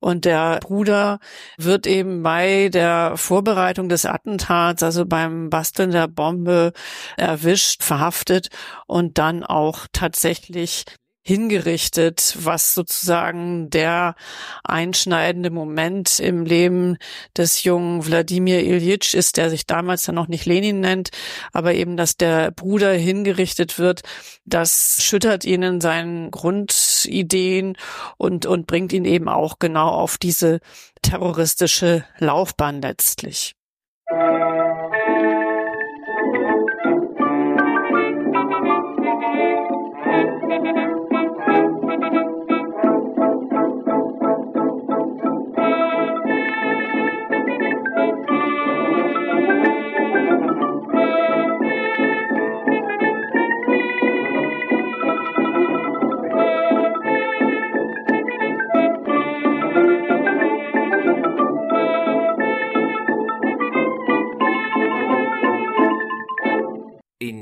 Und der Bruder wird eben bei der Vorbereitung des Attentats, also beim Basteln der Bombe, erwischt, verhaftet und dann auch tatsächlich hingerichtet, was sozusagen der einschneidende Moment im Leben des jungen Wladimir Ilyich ist, der sich damals dann noch nicht Lenin nennt, aber eben, dass der Bruder hingerichtet wird, das schüttert ihn in seinen Grundideen und, und bringt ihn eben auch genau auf diese terroristische Laufbahn letztlich.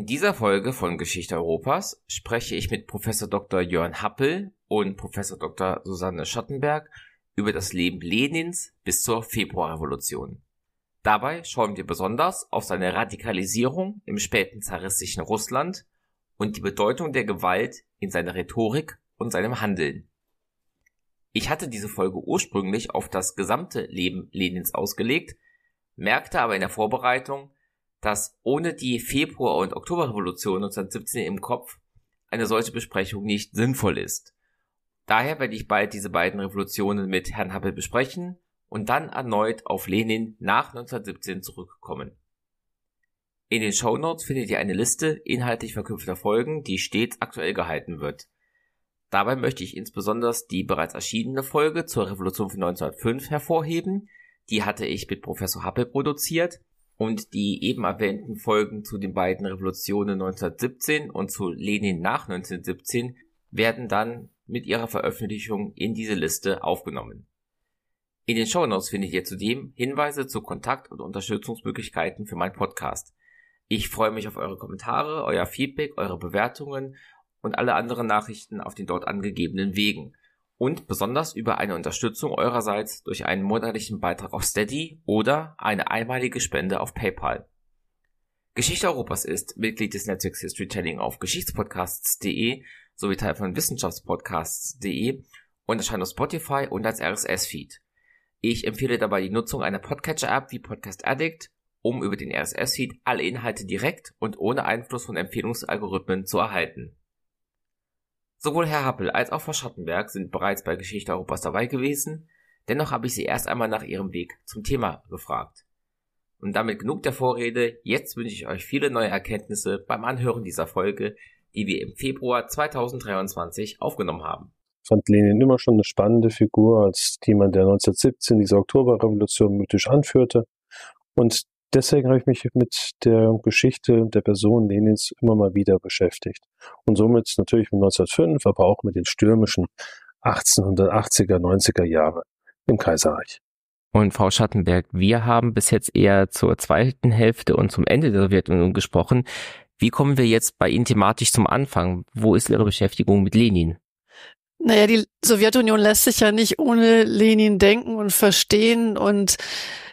In dieser Folge von Geschichte Europas spreche ich mit Professor Dr. Jörn Happel und Professor Dr. Susanne Schottenberg über das Leben Lenins bis zur Februarrevolution. Dabei schauen wir besonders auf seine Radikalisierung im späten zaristischen Russland und die Bedeutung der Gewalt in seiner Rhetorik und seinem Handeln. Ich hatte diese Folge ursprünglich auf das gesamte Leben Lenins ausgelegt, merkte aber in der Vorbereitung, dass ohne die Februar- und Oktoberrevolution 1917 im Kopf eine solche Besprechung nicht sinnvoll ist. Daher werde ich bald diese beiden Revolutionen mit Herrn Happel besprechen und dann erneut auf Lenin nach 1917 zurückkommen. In den Show Notes findet ihr eine Liste inhaltlich verknüpfter Folgen, die stets aktuell gehalten wird. Dabei möchte ich insbesondere die bereits erschienene Folge zur Revolution von 1905 hervorheben. Die hatte ich mit Professor Happel produziert und die eben erwähnten Folgen zu den beiden Revolutionen 1917 und zu Lenin nach 1917 werden dann mit ihrer Veröffentlichung in diese Liste aufgenommen. In den Shownotes findet ihr zudem Hinweise zu Kontakt- und Unterstützungsmöglichkeiten für meinen Podcast. Ich freue mich auf eure Kommentare, euer Feedback, eure Bewertungen und alle anderen Nachrichten auf den dort angegebenen Wegen und besonders über eine Unterstützung eurerseits durch einen monatlichen Beitrag auf Steady oder eine einmalige Spende auf PayPal. Geschichte Europas ist Mitglied des Netzwerks Historytelling auf geschichtspodcasts.de sowie Teil von wissenschaftspodcasts.de und erscheint auf Spotify und als RSS-Feed. Ich empfehle dabei die Nutzung einer Podcatcher-App wie Podcast Addict, um über den RSS-Feed alle Inhalte direkt und ohne Einfluss von Empfehlungsalgorithmen zu erhalten. Sowohl Herr Happel als auch Frau Schattenberg sind bereits bei Geschichte Europas dabei gewesen, dennoch habe ich sie erst einmal nach ihrem Weg zum Thema gefragt. Und damit genug der Vorrede, jetzt wünsche ich euch viele neue Erkenntnisse beim Anhören dieser Folge, die wir im Februar 2023 aufgenommen haben. Ich fand Lenin immer schon eine spannende Figur als jemand, der 1917 diese Oktoberrevolution mythisch anführte und deswegen habe ich mich mit der Geschichte der Person Lenins immer mal wieder beschäftigt. Und somit natürlich mit 1905, aber auch mit den stürmischen 1880er, 90er Jahre im Kaiserreich. Und Frau Schattenberg, wir haben bis jetzt eher zur zweiten Hälfte und zum Ende der Sowjetunion gesprochen. Wie kommen wir jetzt bei Ihnen thematisch zum Anfang? Wo ist Ihre Beschäftigung mit Lenin? Naja, die Sowjetunion lässt sich ja nicht ohne Lenin denken und verstehen und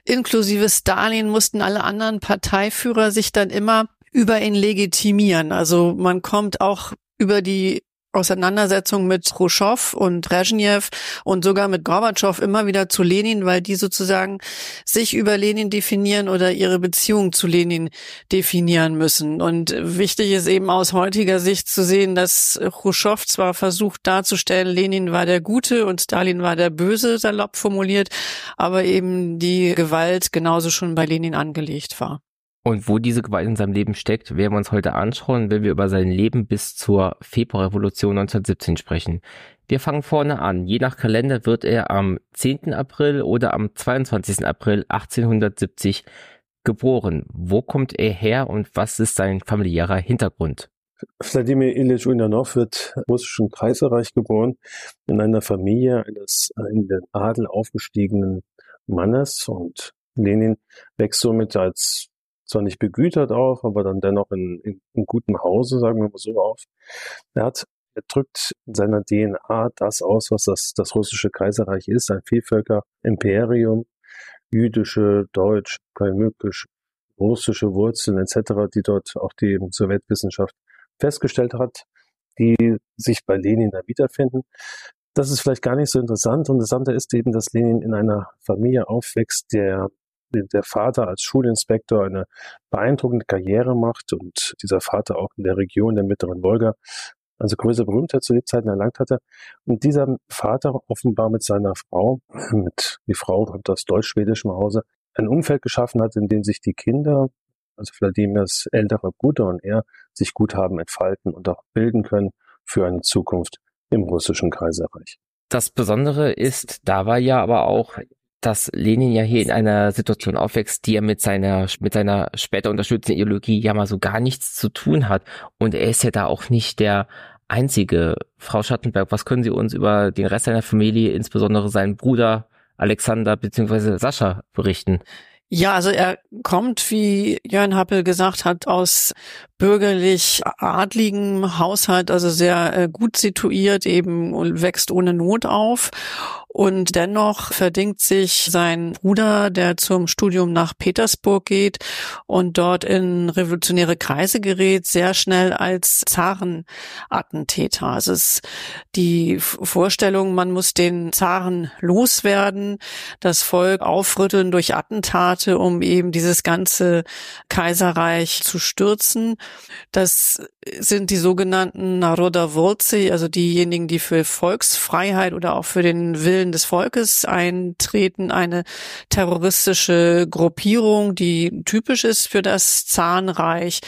inklusive Stalin mussten alle anderen Parteiführer sich dann immer über ihn legitimieren. Also man kommt auch über die Auseinandersetzung mit Khrushchev und Brezhnev und sogar mit Gorbatschow immer wieder zu Lenin, weil die sozusagen sich über Lenin definieren oder ihre Beziehung zu Lenin definieren müssen. Und wichtig ist eben aus heutiger Sicht zu sehen, dass Khrushchev zwar versucht darzustellen, Lenin war der Gute und Stalin war der Böse, salopp formuliert, aber eben die Gewalt genauso schon bei Lenin angelegt war. Und wo diese Gewalt in seinem Leben steckt, werden wir uns heute anschauen, wenn wir über sein Leben bis zur Februarrevolution 1917 sprechen. Wir fangen vorne an. Je nach Kalender wird er am 10. April oder am 22. April 1870 geboren. Wo kommt er her und was ist sein familiärer Hintergrund? Wladimir Ilyich Ulyanov wird im russischen Kaiserreich geboren, in einer Familie eines in den Adel aufgestiegenen Mannes und Lenin wächst somit als zwar nicht begütert auf, aber dann dennoch in, in, in gutem Hause, sagen wir mal so auf. Er hat er drückt in seiner DNA das aus, was das, das russische Kaiserreich ist, ein Vielvölker-Imperium, jüdische, deutsch, kalmykisch, russische Wurzeln etc., die dort auch die Sowjetwissenschaft festgestellt hat, die sich bei Lenin da wiederfinden. Das ist vielleicht gar nicht so interessant. Interessanter ist eben, dass Lenin in einer Familie aufwächst, der der Vater als Schulinspektor eine beeindruckende Karriere macht und dieser Vater auch in der Region der mittleren Wolga also größere Berühmtheit zu Lebzeiten erlangt hatte. Und dieser Vater offenbar mit seiner Frau, mit die Frau kommt aus deutsch-schwedischem Hause, ein Umfeld geschaffen hat, in dem sich die Kinder, also Wladimirs älterer Bruder und er, sich gut haben entfalten und auch bilden können für eine Zukunft im russischen Kaiserreich. Das Besondere ist dabei ja aber auch, dass Lenin ja hier in einer Situation aufwächst, die er mit seiner, mit seiner später unterstützenden Ideologie ja mal so gar nichts zu tun hat. Und er ist ja da auch nicht der einzige. Frau Schattenberg, was können Sie uns über den Rest seiner Familie, insbesondere seinen Bruder Alexander bzw. Sascha berichten? Ja, also er kommt, wie Jörn Happel gesagt hat, aus bürgerlich adligem Haushalt, also sehr äh, gut situiert, eben und wächst ohne Not auf und dennoch verdingt sich sein Bruder, der zum Studium nach Petersburg geht und dort in revolutionäre Kreise gerät, sehr schnell als Zarenattentäter. Also es ist die Vorstellung, man muss den Zaren loswerden, das Volk aufrütteln durch Attentate, um eben dieses ganze Kaiserreich zu stürzen. Das sind die sogenannten Naroda Volci, also diejenigen, die für Volksfreiheit oder auch für den Willen Willen des Volkes eintreten, eine terroristische Gruppierung, die typisch ist für das Zahnreich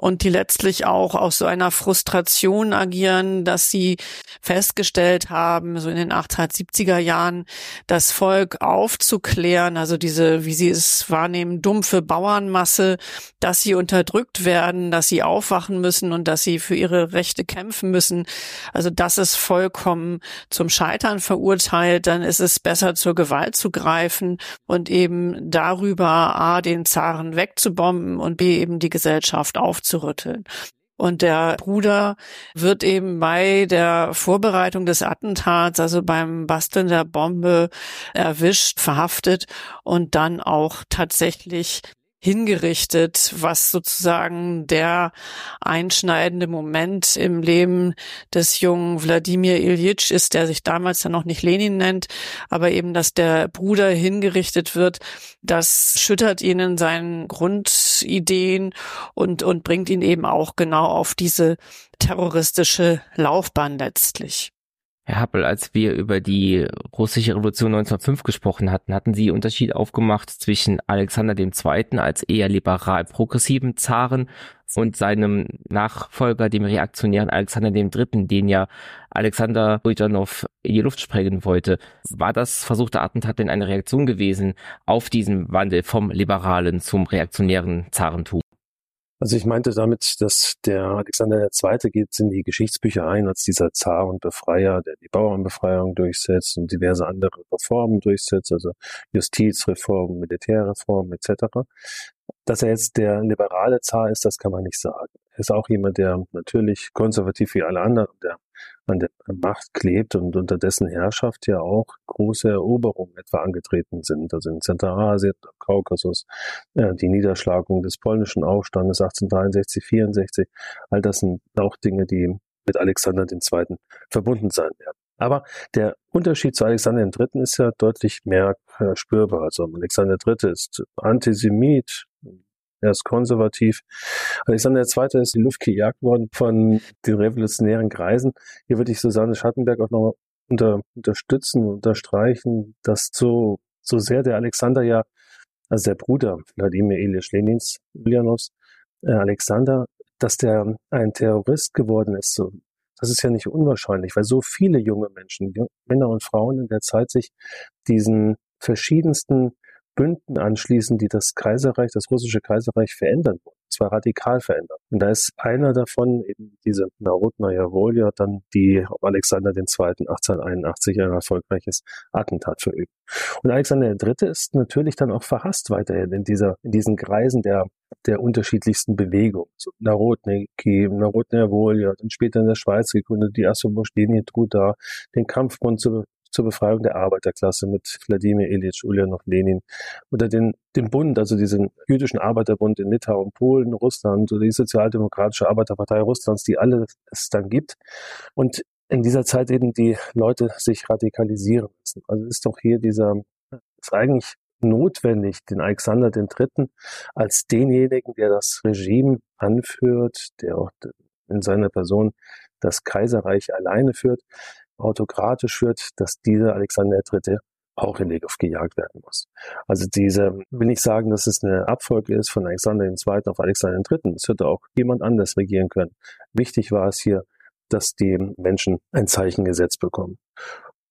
und die letztlich auch aus so einer Frustration agieren, dass sie festgestellt haben, so in den 1870er Jahren, das Volk aufzuklären, also diese, wie sie es wahrnehmen, dumpfe Bauernmasse, dass sie unterdrückt werden, dass sie aufwachen müssen und dass sie für ihre Rechte kämpfen müssen. Also das ist vollkommen zum Scheitern verurteilt. Dann ist es besser zur Gewalt zu greifen und eben darüber A, den Zaren wegzubomben und B, eben die Gesellschaft aufzunehmen aufzurütteln. Und der Bruder wird eben bei der Vorbereitung des Attentats, also beim Basteln der Bombe, erwischt, verhaftet und dann auch tatsächlich hingerichtet, was sozusagen der einschneidende Moment im Leben des jungen Wladimir Ilyich ist, der sich damals dann noch nicht Lenin nennt, aber eben, dass der Bruder hingerichtet wird, das schüttert ihn in seinen Grundideen und, und bringt ihn eben auch genau auf diese terroristische Laufbahn letztlich. Herr Happel, als wir über die russische Revolution 1905 gesprochen hatten, hatten Sie Unterschied aufgemacht zwischen Alexander II. als eher liberal-progressiven Zaren und seinem Nachfolger, dem reaktionären Alexander III., den ja Alexander Bujanov in die Luft sprengen wollte. War das versuchte Attentat denn eine Reaktion gewesen auf diesen Wandel vom liberalen zum reaktionären Zarentum? Also ich meinte damit, dass der Alexander II. geht in die Geschichtsbücher ein als dieser Zar und Befreier, der die Bauernbefreiung durchsetzt und diverse andere Reformen durchsetzt, also Justizreformen, Militärreformen etc. Dass er jetzt der liberale Zar ist, das kann man nicht sagen. Ist auch jemand, der natürlich konservativ wie alle anderen, der an der Macht klebt und unter dessen Herrschaft ja auch große Eroberungen etwa angetreten sind. Also in Zentralasien, Kaukasus, äh, die Niederschlagung des polnischen Aufstandes 1863, 64, all das sind auch Dinge, die mit Alexander II. verbunden sein werden. Aber der Unterschied zu Alexander III. ist ja deutlich mehr äh, spürbar. Also Alexander III. ist Antisemit, er ist konservativ. Alexander II. ist in die Luft gejagt worden von den revolutionären Kreisen. Hier würde ich Susanne Schattenberg auch noch unter, unterstützen, unterstreichen, dass so, so sehr der Alexander ja, also der Bruder Wladimir Ilyich Lenins, Ulyanovs, äh, Alexander, dass der ein Terrorist geworden ist, so, das ist ja nicht unwahrscheinlich, weil so viele junge Menschen, Männer und Frauen in der Zeit sich diesen verschiedensten Bünden anschließen, die das Kaiserreich, das russische Kaiserreich verändern wollen. zwar radikal verändern. Und da ist einer davon eben diese Narodnaya Volja, dann die auf Alexander II. 1881 ein erfolgreiches Attentat verübt. Und Alexander III. ist natürlich dann auch verhasst weiterhin in dieser, in diesen Kreisen der der unterschiedlichsten Bewegungen. So Narodniki, Narodnaya Volja, dann später in der Schweiz gegründet, die Assoboschdenie Truda, den Kampfbund zur zur Befreiung der Arbeiterklasse mit Wladimir Ilyich Ulyanov Lenin oder den, den Bund, also diesen jüdischen Arbeiterbund in Litauen, Polen, Russland oder die Sozialdemokratische Arbeiterpartei Russlands, die alle es dann gibt. Und in dieser Zeit eben die Leute sich radikalisieren müssen. Also ist doch hier dieser, ist eigentlich notwendig, den Alexander III. als denjenigen, der das Regime anführt, der auch in seiner Person das Kaiserreich alleine führt, autokratisch führt, dass dieser Alexander III. auch in Luft gejagt werden muss. Also diese, will nicht sagen, dass es eine Abfolge ist von Alexander II. auf Alexander III. Es hätte auch jemand anders regieren können. Wichtig war es hier, dass die Menschen ein Zeichen gesetzt bekommen.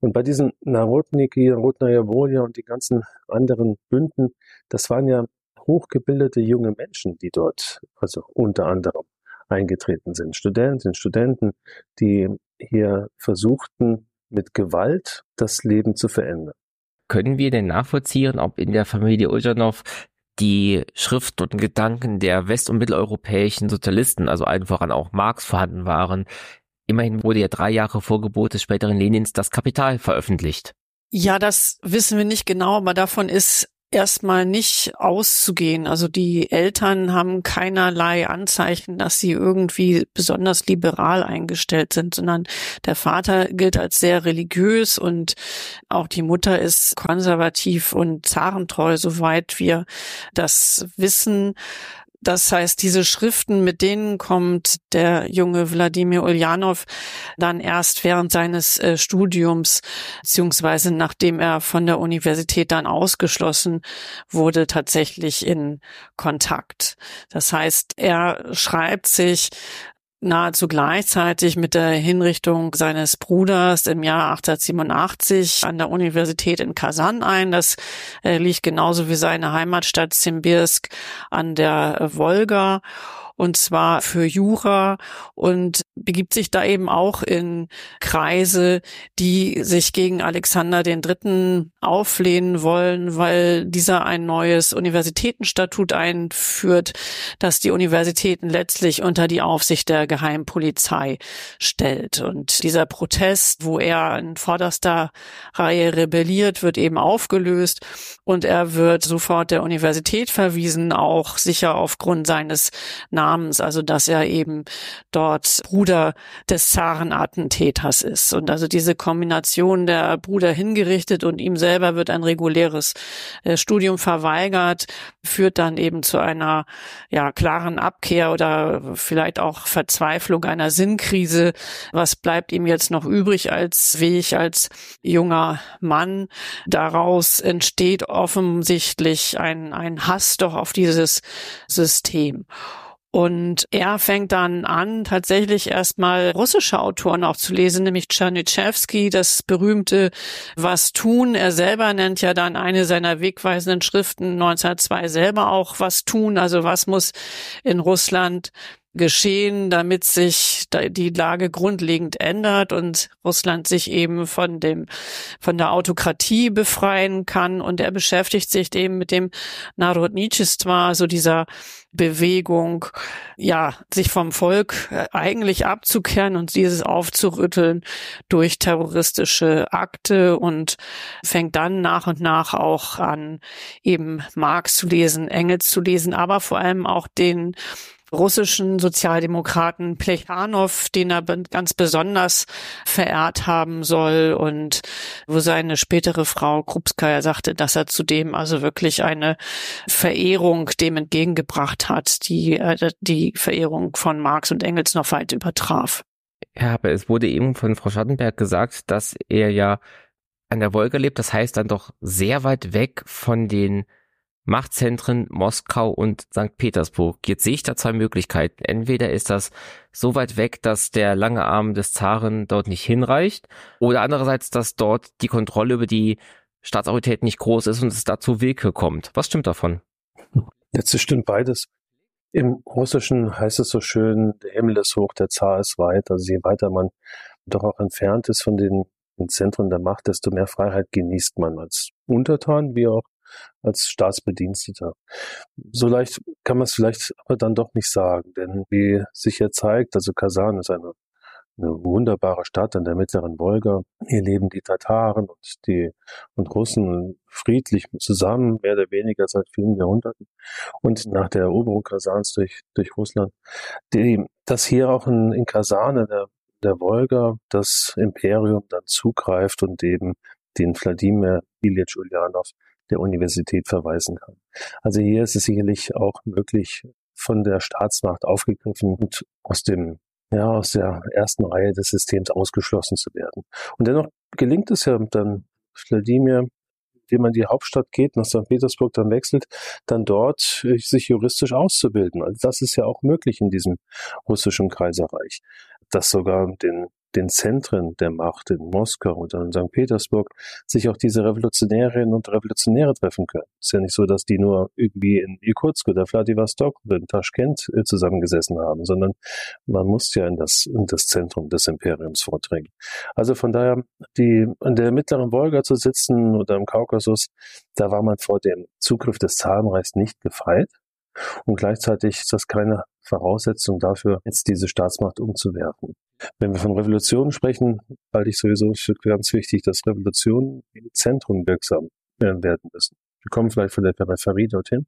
Und bei diesen Narodniki, Narodnaya Volja und die ganzen anderen Bünden, das waren ja hochgebildete junge Menschen, die dort, also unter anderem eingetreten sind. Studentinnen, Studenten, die hier versuchten, mit Gewalt das Leben zu verändern. Können wir denn nachvollziehen, ob in der Familie Uljanov die Schrift und Gedanken der west- und mitteleuropäischen Sozialisten, also allen voran auch Marx, vorhanden waren? Immerhin wurde ja drei Jahre vor Gebot des späteren Lenins das Kapital veröffentlicht. Ja, das wissen wir nicht genau, aber davon ist erstmal nicht auszugehen. Also die Eltern haben keinerlei Anzeichen, dass sie irgendwie besonders liberal eingestellt sind, sondern der Vater gilt als sehr religiös und auch die Mutter ist konservativ und zarentreu, soweit wir das wissen. Das heißt, diese Schriften, mit denen kommt der junge Wladimir Ulyanov dann erst während seines äh, Studiums, beziehungsweise nachdem er von der Universität dann ausgeschlossen wurde, tatsächlich in Kontakt. Das heißt, er schreibt sich nahezu gleichzeitig mit der Hinrichtung seines Bruders im Jahr 1887 an der Universität in Kasan ein. Das äh, liegt genauso wie seine Heimatstadt Simbirsk an der Wolga und zwar für Jura und begibt sich da eben auch in Kreise, die sich gegen Alexander III. auflehnen wollen, weil dieser ein neues Universitätenstatut einführt, das die Universitäten letztlich unter die Aufsicht der Geheimpolizei stellt. Und dieser Protest, wo er in vorderster Reihe rebelliert, wird eben aufgelöst und er wird sofort der Universität verwiesen, auch sicher aufgrund seines Namens Namens, also dass er eben dort Bruder des Zarenattentäters ist. Und also diese Kombination der Bruder hingerichtet und ihm selber wird ein reguläres äh, Studium verweigert, führt dann eben zu einer ja klaren Abkehr oder vielleicht auch Verzweiflung einer Sinnkrise. Was bleibt ihm jetzt noch übrig als Weg als junger Mann? Daraus entsteht offensichtlich ein, ein Hass doch auf dieses System. Und er fängt dann an, tatsächlich erstmal russische Autoren auch zu lesen, nämlich Czernychewski, das berühmte Was tun. Er selber nennt ja dann eine seiner wegweisenden Schriften 1902 selber auch Was tun, also was muss in Russland geschehen, damit sich die Lage grundlegend ändert und Russland sich eben von dem, von der Autokratie befreien kann. Und er beschäftigt sich eben mit dem Narodnitschistwa, also dieser Bewegung, ja, sich vom Volk äh, eigentlich abzukehren und dieses aufzurütteln durch terroristische Akte und fängt dann nach und nach auch an, eben Marx zu lesen, Engels zu lesen, aber vor allem auch den russischen Sozialdemokraten Plechanow, den er ganz besonders verehrt haben soll und wo seine spätere Frau Krupskaya sagte, dass er zudem also wirklich eine Verehrung dem entgegengebracht hat, die äh, die Verehrung von Marx und Engels noch weit übertraf. Ja, aber es wurde eben von Frau Schattenberg gesagt, dass er ja an der Wolga lebt, das heißt dann doch sehr weit weg von den Machtzentren Moskau und St. Petersburg. Jetzt sehe ich da zwei Möglichkeiten. Entweder ist das so weit weg, dass der lange Arm des Zaren dort nicht hinreicht, oder andererseits, dass dort die Kontrolle über die Staatsautorität nicht groß ist und es dazu Willkür kommt. Was stimmt davon? Letztes stimmt beides. Im Russischen heißt es so schön, der Himmel ist hoch, der Zar ist weit. Also je weiter man doch auch entfernt ist von den Zentren der Macht, desto mehr Freiheit genießt man als Untertan wie auch als Staatsbediensteter. So leicht kann man es vielleicht aber dann doch nicht sagen, denn wie sich hier zeigt, also Kasan ist eine eine wunderbare Stadt an der mittleren Wolga. Hier leben die Tataren und die und Russen friedlich zusammen, mehr oder weniger seit vielen Jahrhunderten. Und nach der Eroberung Kasans durch, durch Russland, die, dass hier auch in, in Kasan, der, der Wolga, das Imperium dann zugreift und eben den Wladimir Ilyich Ulyanov der Universität verweisen kann. Also hier ist es sicherlich auch möglich, von der Staatsmacht aufgegriffen und aus dem ja, aus der ersten Reihe des Systems ausgeschlossen zu werden. Und dennoch gelingt es ja dann Wladimir, indem man die Hauptstadt geht, nach St. Petersburg dann wechselt, dann dort äh, sich juristisch auszubilden. Also das ist ja auch möglich in diesem russischen Kaiserreich, das sogar den den Zentren der Macht in Moskau oder in St. Petersburg sich auch diese Revolutionärinnen und Revolutionäre treffen können. Es ist ja nicht so, dass die nur irgendwie in Irkutsk oder Vladivostok oder in Taschkent äh, zusammengesessen haben, sondern man muss ja in das, in das Zentrum des Imperiums vordringen. Also von daher, die in der mittleren Wolga zu sitzen oder im Kaukasus, da war man vor dem Zugriff des Zarenreichs nicht gefeit. Und gleichzeitig ist das keine Voraussetzung dafür, jetzt diese Staatsmacht umzuwerfen. Wenn wir von Revolutionen sprechen, halte ich sowieso für ganz wichtig, dass Revolutionen im Zentrum wirksam werden müssen. Wir kommen vielleicht von der Peripherie dorthin.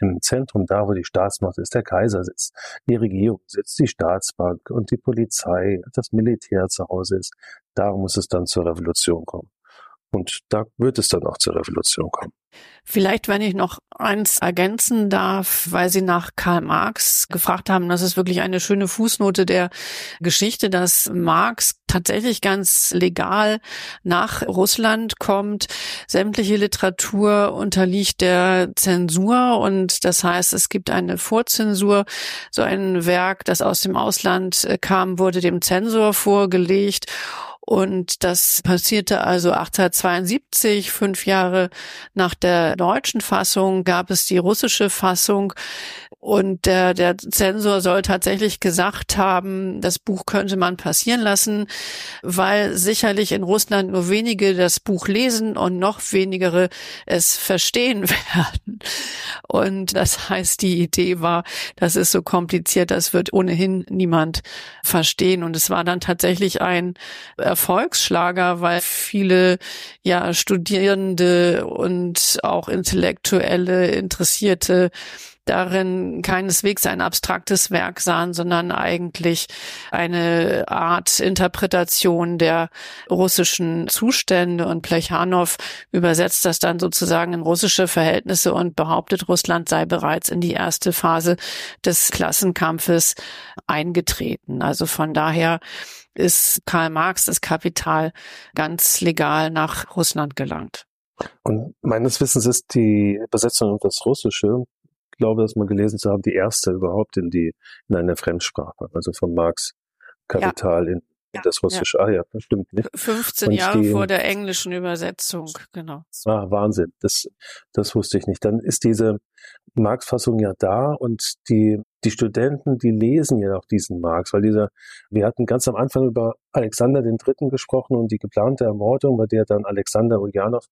Im Zentrum, da wo die Staatsmacht ist, der Kaiser sitzt, die Regierung sitzt, die Staatsbank und die Polizei, das Militär zu Hause ist, da muss es dann zur Revolution kommen. Und da wird es dann auch zur Revolution kommen. Vielleicht, wenn ich noch eins ergänzen darf, weil Sie nach Karl Marx gefragt haben, das ist wirklich eine schöne Fußnote der Geschichte, dass Marx tatsächlich ganz legal nach Russland kommt. Sämtliche Literatur unterliegt der Zensur und das heißt, es gibt eine Vorzensur. So ein Werk, das aus dem Ausland kam, wurde dem Zensor vorgelegt. Und das passierte also 1872, fünf Jahre nach der deutschen Fassung gab es die russische Fassung. Und der, der Zensor soll tatsächlich gesagt haben, das Buch könnte man passieren lassen, weil sicherlich in Russland nur wenige das Buch lesen und noch wenigere es verstehen werden. Und das heißt, die Idee war, das ist so kompliziert, das wird ohnehin niemand verstehen. Und es war dann tatsächlich ein Erfolgsschlager, weil viele ja Studierende und auch Intellektuelle, Interessierte darin keineswegs ein abstraktes Werk sahen, sondern eigentlich eine Art Interpretation der russischen Zustände. Und Plechanow übersetzt das dann sozusagen in russische Verhältnisse und behauptet, Russland sei bereits in die erste Phase des Klassenkampfes eingetreten. Also von daher ist Karl Marx das Kapital ganz legal nach Russland gelangt. Und meines Wissens ist die Übersetzung auf das Russische glaube, das mal gelesen zu haben, die erste überhaupt in die, in eine Fremdsprache, also von Marx Kapital ja. in, in das Russische. Ja. Ah ja, das stimmt nicht. 15 Jahre die, vor der englischen Übersetzung, genau. Ah, Wahnsinn. Das, das wusste ich nicht. Dann ist diese Marx-Fassung ja da und die, die Studenten, die lesen ja auch diesen Marx, weil dieser, wir hatten ganz am Anfang über Alexander den Dritten gesprochen und die geplante Ermordung, bei der dann Alexander Ulyanov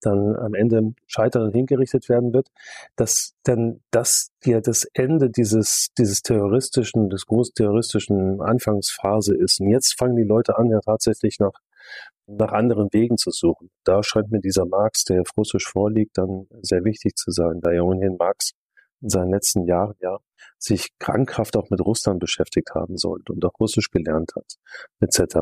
dann am Ende scheitern und hingerichtet werden wird, dass dann das ja das Ende dieses, dieses terroristischen, des großterroristischen Anfangsphase ist. Und jetzt fangen die Leute an, ja tatsächlich nach, nach anderen Wegen zu suchen. Da scheint mir dieser Marx, der auf Russisch vorliegt, dann sehr wichtig zu sein, da ja ohnehin Marx in seinen letzten Jahren ja sich krankhaft auch mit Russland beschäftigt haben sollte und auch Russisch gelernt hat, etc.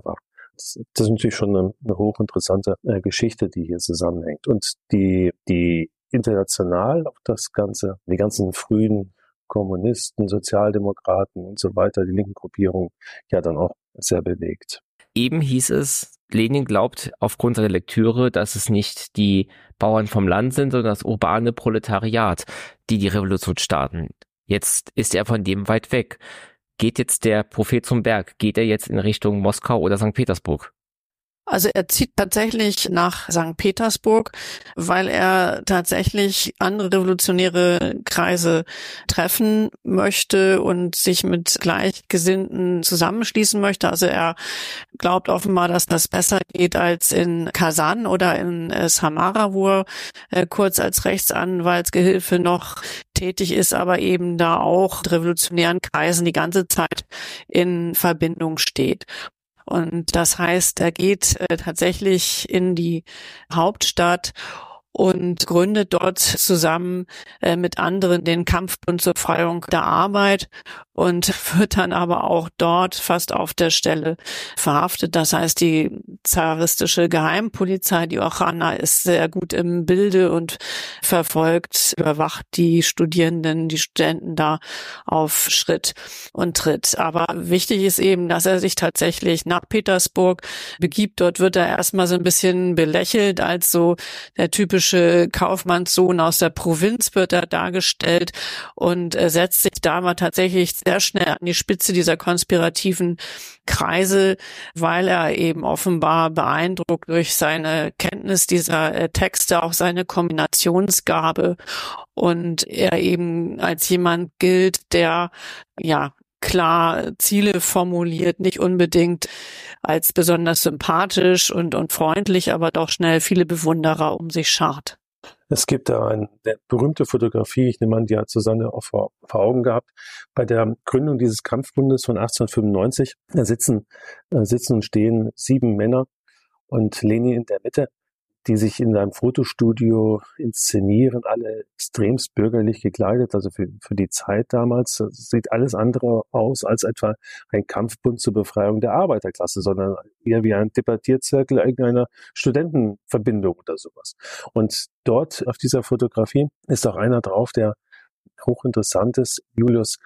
Das, ist natürlich schon eine, eine hochinteressante äh, Geschichte, die hier zusammenhängt. Und die, die international auch das Ganze, die ganzen frühen Kommunisten, Sozialdemokraten und so weiter, die linken Gruppierungen ja dann auch sehr bewegt. Eben hieß es, Lenin glaubt aufgrund seiner Lektüre, dass es nicht die Bauern vom Land sind, sondern das urbane Proletariat, die die Revolution starten. Jetzt ist er von dem weit weg. Geht jetzt der Prophet zum Berg? Geht er jetzt in Richtung Moskau oder St. Petersburg? Also er zieht tatsächlich nach St. Petersburg, weil er tatsächlich andere revolutionäre Kreise treffen möchte und sich mit Gleichgesinnten zusammenschließen möchte. Also er glaubt offenbar, dass das besser geht als in Kasan oder in äh, Samara, wo er äh, kurz als Rechtsanwaltsgehilfe noch tätig ist, aber eben da auch revolutionären Kreisen die ganze Zeit in Verbindung steht. Und das heißt, er geht äh, tatsächlich in die Hauptstadt und gründet dort zusammen äh, mit anderen den Kampfbund zur Freiung der Arbeit und wird dann aber auch dort fast auf der Stelle verhaftet. Das heißt, die zaristische Geheimpolizei, die Ochana, ist sehr gut im Bilde und verfolgt, überwacht die Studierenden, die Studenten da auf Schritt und Tritt. Aber wichtig ist eben, dass er sich tatsächlich nach Petersburg begibt. Dort wird er erstmal so ein bisschen belächelt als so der typische Kaufmannssohn aus der Provinz wird er dargestellt und er setzt sich da mal tatsächlich sehr schnell an die Spitze dieser konspirativen Kreise, weil er eben offenbar beeindruckt durch seine Kenntnis dieser äh, Texte, auch seine Kombinationsgabe und er eben als jemand gilt, der ja klar Ziele formuliert, nicht unbedingt als besonders sympathisch und, und freundlich, aber doch schnell viele Bewunderer um sich schart. Es gibt da eine berühmte Fotografie, ich nehme an, die hat Susanne auch vor, vor Augen gehabt. Bei der Gründung dieses Kampfbundes von 1895 sitzen, äh, sitzen und stehen sieben Männer und Lenin in der Mitte die sich in einem Fotostudio inszenieren, alle extremst bürgerlich gekleidet, also für, für die Zeit damals. Sieht alles andere aus als etwa ein Kampfbund zur Befreiung der Arbeiterklasse, sondern eher wie ein Debattierzirkel irgendeiner Studentenverbindung oder sowas. Und dort auf dieser Fotografie ist auch einer drauf, der hochinteressant ist, Julius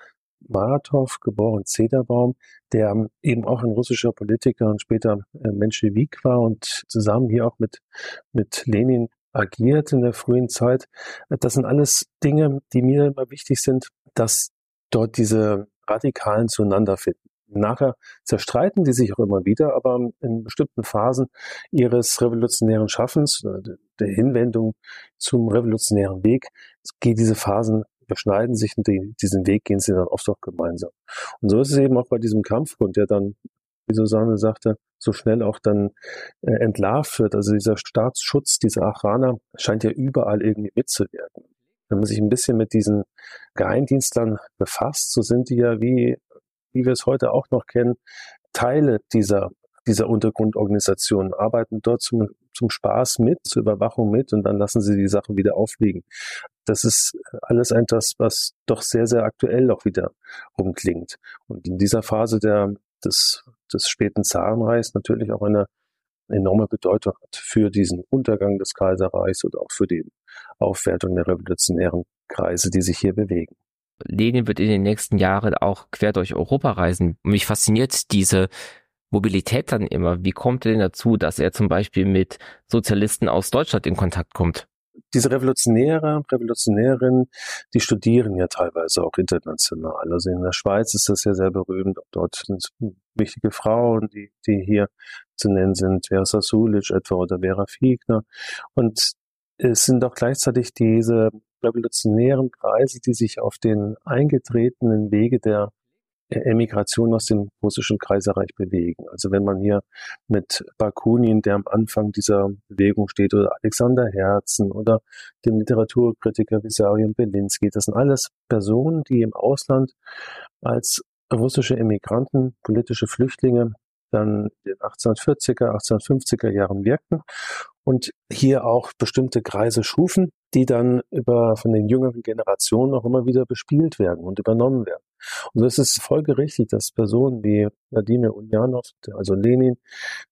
Maratow, geboren Zederbaum, der eben auch ein russischer Politiker und später äh, Menschewik war und zusammen hier auch mit, mit Lenin agiert in der frühen Zeit. Das sind alles Dinge, die mir immer wichtig sind, dass dort diese Radikalen zueinander finden. Nachher zerstreiten die sich auch immer wieder, aber in bestimmten Phasen ihres revolutionären Schaffens, äh, der Hinwendung zum revolutionären Weg, geht diese Phasen überschneiden sich und die, diesen Weg gehen sie dann oft auch gemeinsam. Und so ist es eben auch bei diesem Kampfgrund, der dann, wie Susanne sagte, so schnell auch dann äh, entlarvt wird. Also dieser Staatsschutz, dieser Achraner scheint ja überall irgendwie mitzuwirken. Wenn man sich ein bisschen mit diesen Geheimdienstlern befasst, so sind die ja wie, wie wir es heute auch noch kennen, Teile dieser dieser Untergrundorganisation, arbeiten dort zum, zum Spaß mit, zur Überwachung mit und dann lassen sie die Sachen wieder aufliegen. Das ist alles etwas, was doch sehr, sehr aktuell auch wieder rumklingt. Und in dieser Phase der, des, des späten Zarenreichs natürlich auch eine enorme Bedeutung hat für diesen Untergang des Kaiserreichs und auch für die Aufwertung der revolutionären Kreise, die sich hier bewegen. Lenin wird in den nächsten Jahren auch quer durch Europa reisen. Mich fasziniert diese Mobilität dann immer? Wie kommt er denn dazu, dass er zum Beispiel mit Sozialisten aus Deutschland in Kontakt kommt? Diese Revolutionäre, Revolutionärinnen, die studieren ja teilweise auch international. Also in der Schweiz ist das ja sehr berühmt. Dort sind wichtige Frauen, die, die hier zu nennen sind, Vera Sasulic etwa oder Vera Fiegner. Und es sind auch gleichzeitig diese revolutionären Kreise, die sich auf den eingetretenen Wege der Emigration aus dem russischen Kaiserreich bewegen. Also wenn man hier mit Bakunin, der am Anfang dieser Bewegung steht, oder Alexander Herzen oder dem Literaturkritiker Vissarion Belinsky, das sind alles Personen, die im Ausland als russische Emigranten, politische Flüchtlinge dann in den 1840er, 1850er Jahren wirkten und hier auch bestimmte Kreise schufen, die dann über von den jüngeren Generationen auch immer wieder bespielt werden und übernommen werden. Und es ist folgerichtig, dass Personen wie Wladimir Ulyanov, also Lenin,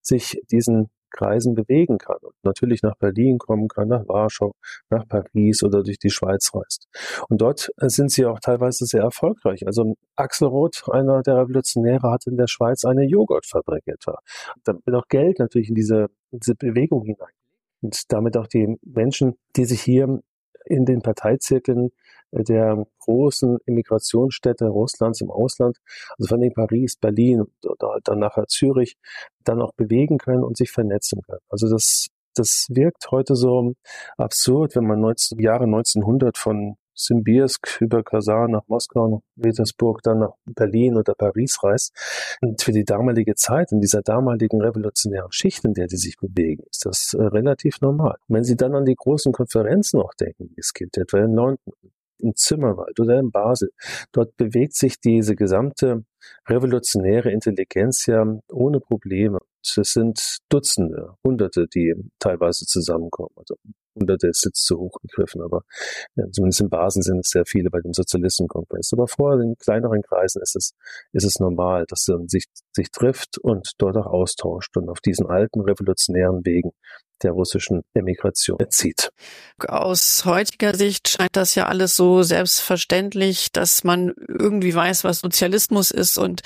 sich diesen Kreisen bewegen kann und natürlich nach Berlin kommen kann, nach Warschau, nach Paris oder durch die Schweiz reist. Und dort sind sie auch teilweise sehr erfolgreich. Also Axel Roth, einer der Revolutionäre, hat in der Schweiz eine Joghurtfabrik etwa. Da wird auch Geld natürlich in diese, in diese Bewegung hinein. Und damit auch die Menschen, die sich hier in den Parteizirkeln der großen Immigrationsstädte Russlands im Ausland, also von den Paris, Berlin oder dann nachher Zürich, dann auch bewegen können und sich vernetzen können. Also das, das wirkt heute so absurd, wenn man 19, Jahre 1900 von Simbirsk über Kasan nach Moskau, nach Petersburg, dann nach Berlin oder Paris reist. Und für die damalige Zeit, in dieser damaligen revolutionären Schicht, in der die sich bewegen, ist das äh, relativ normal. Und wenn Sie dann an die großen Konferenzen auch denken, wie es gibt, etwa in London, in Zimmerwald oder in Basel, dort bewegt sich diese gesamte revolutionäre Intelligenz ja ohne Probleme. Es sind Dutzende, Hunderte, die teilweise zusammenkommen. Also Hunderte ist jetzt zu hoch gegriffen, aber ja, zumindest in Basel sind es sehr viele bei dem Sozialistenkongress. Aber vor in kleineren Kreisen ist es, ist es normal, dass man sich, sich trifft und dort auch austauscht und auf diesen alten revolutionären Wegen der russischen Emigration erzieht. Aus heutiger Sicht scheint das ja alles so selbstverständlich, dass man irgendwie weiß, was Sozialismus ist und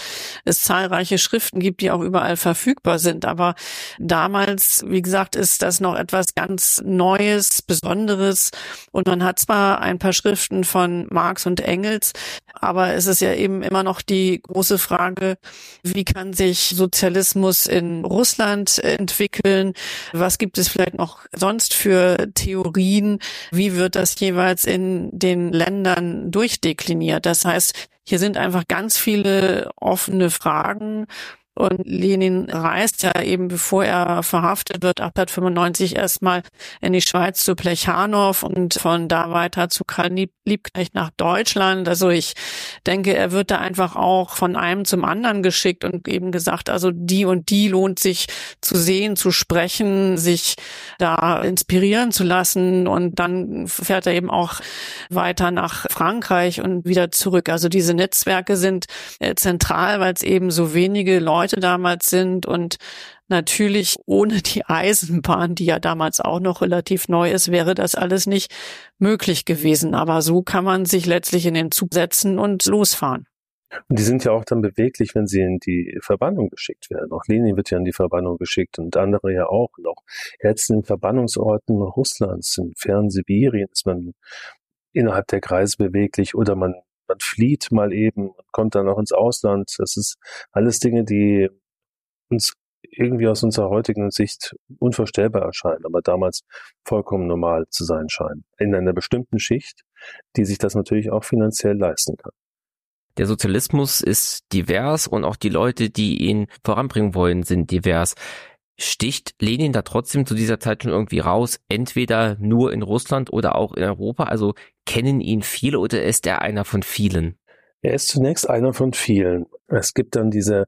es zahlreiche Schriften gibt, die auch überall verfügbar sind. Aber damals, wie gesagt, ist das noch etwas ganz Neues, Besonderes. Und man hat zwar ein paar Schriften von Marx und Engels, aber es ist ja eben immer noch die große Frage, wie kann sich Sozialismus in Russland entwickeln? Was gibt es es vielleicht noch sonst für Theorien? Wie wird das jeweils in den Ländern durchdekliniert? Das heißt, hier sind einfach ganz viele offene Fragen und Lenin reist ja eben, bevor er verhaftet wird, 1895 erstmal in die Schweiz zu Plechanow und von da weiter zu Karl Liebknecht nach Deutschland. Also ich denke, er wird da einfach auch von einem zum anderen geschickt und eben gesagt, also die und die lohnt sich zu sehen, zu sprechen, sich da inspirieren zu lassen. Und dann fährt er eben auch weiter nach Frankreich und wieder zurück. Also diese Netzwerke sind äh, zentral, weil es eben so wenige Leute Leute damals sind und natürlich ohne die Eisenbahn, die ja damals auch noch relativ neu ist, wäre das alles nicht möglich gewesen. Aber so kann man sich letztlich in den Zug setzen und losfahren. Und die sind ja auch dann beweglich, wenn sie in die Verbannung geschickt werden. Auch Lenin wird ja in die Verbannung geschickt und andere ja auch. Und auch jetzt in Verbannungsorten Russlands, in fernen Sibirien ist man innerhalb der Kreise beweglich oder man man flieht mal eben und kommt dann auch ins Ausland. Das ist alles Dinge, die uns irgendwie aus unserer heutigen Sicht unvorstellbar erscheinen, aber damals vollkommen normal zu sein scheinen. In einer bestimmten Schicht, die sich das natürlich auch finanziell leisten kann. Der Sozialismus ist divers und auch die Leute, die ihn voranbringen wollen, sind divers. Sticht Lenin da trotzdem zu dieser Zeit schon irgendwie raus, entweder nur in Russland oder auch in Europa? Also kennen ihn viele oder ist er einer von vielen? Er ist zunächst einer von vielen. Es gibt dann diese,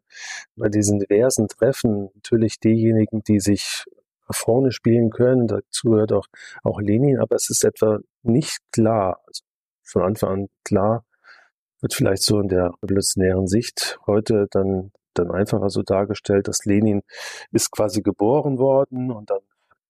bei diesen diversen Treffen natürlich diejenigen, die sich vorne spielen können. Dazu gehört auch, auch Lenin, aber es ist etwa nicht klar, also von Anfang an klar, wird vielleicht so in der revolutionären Sicht heute dann dann einfacher so dargestellt, dass Lenin ist quasi geboren worden und dann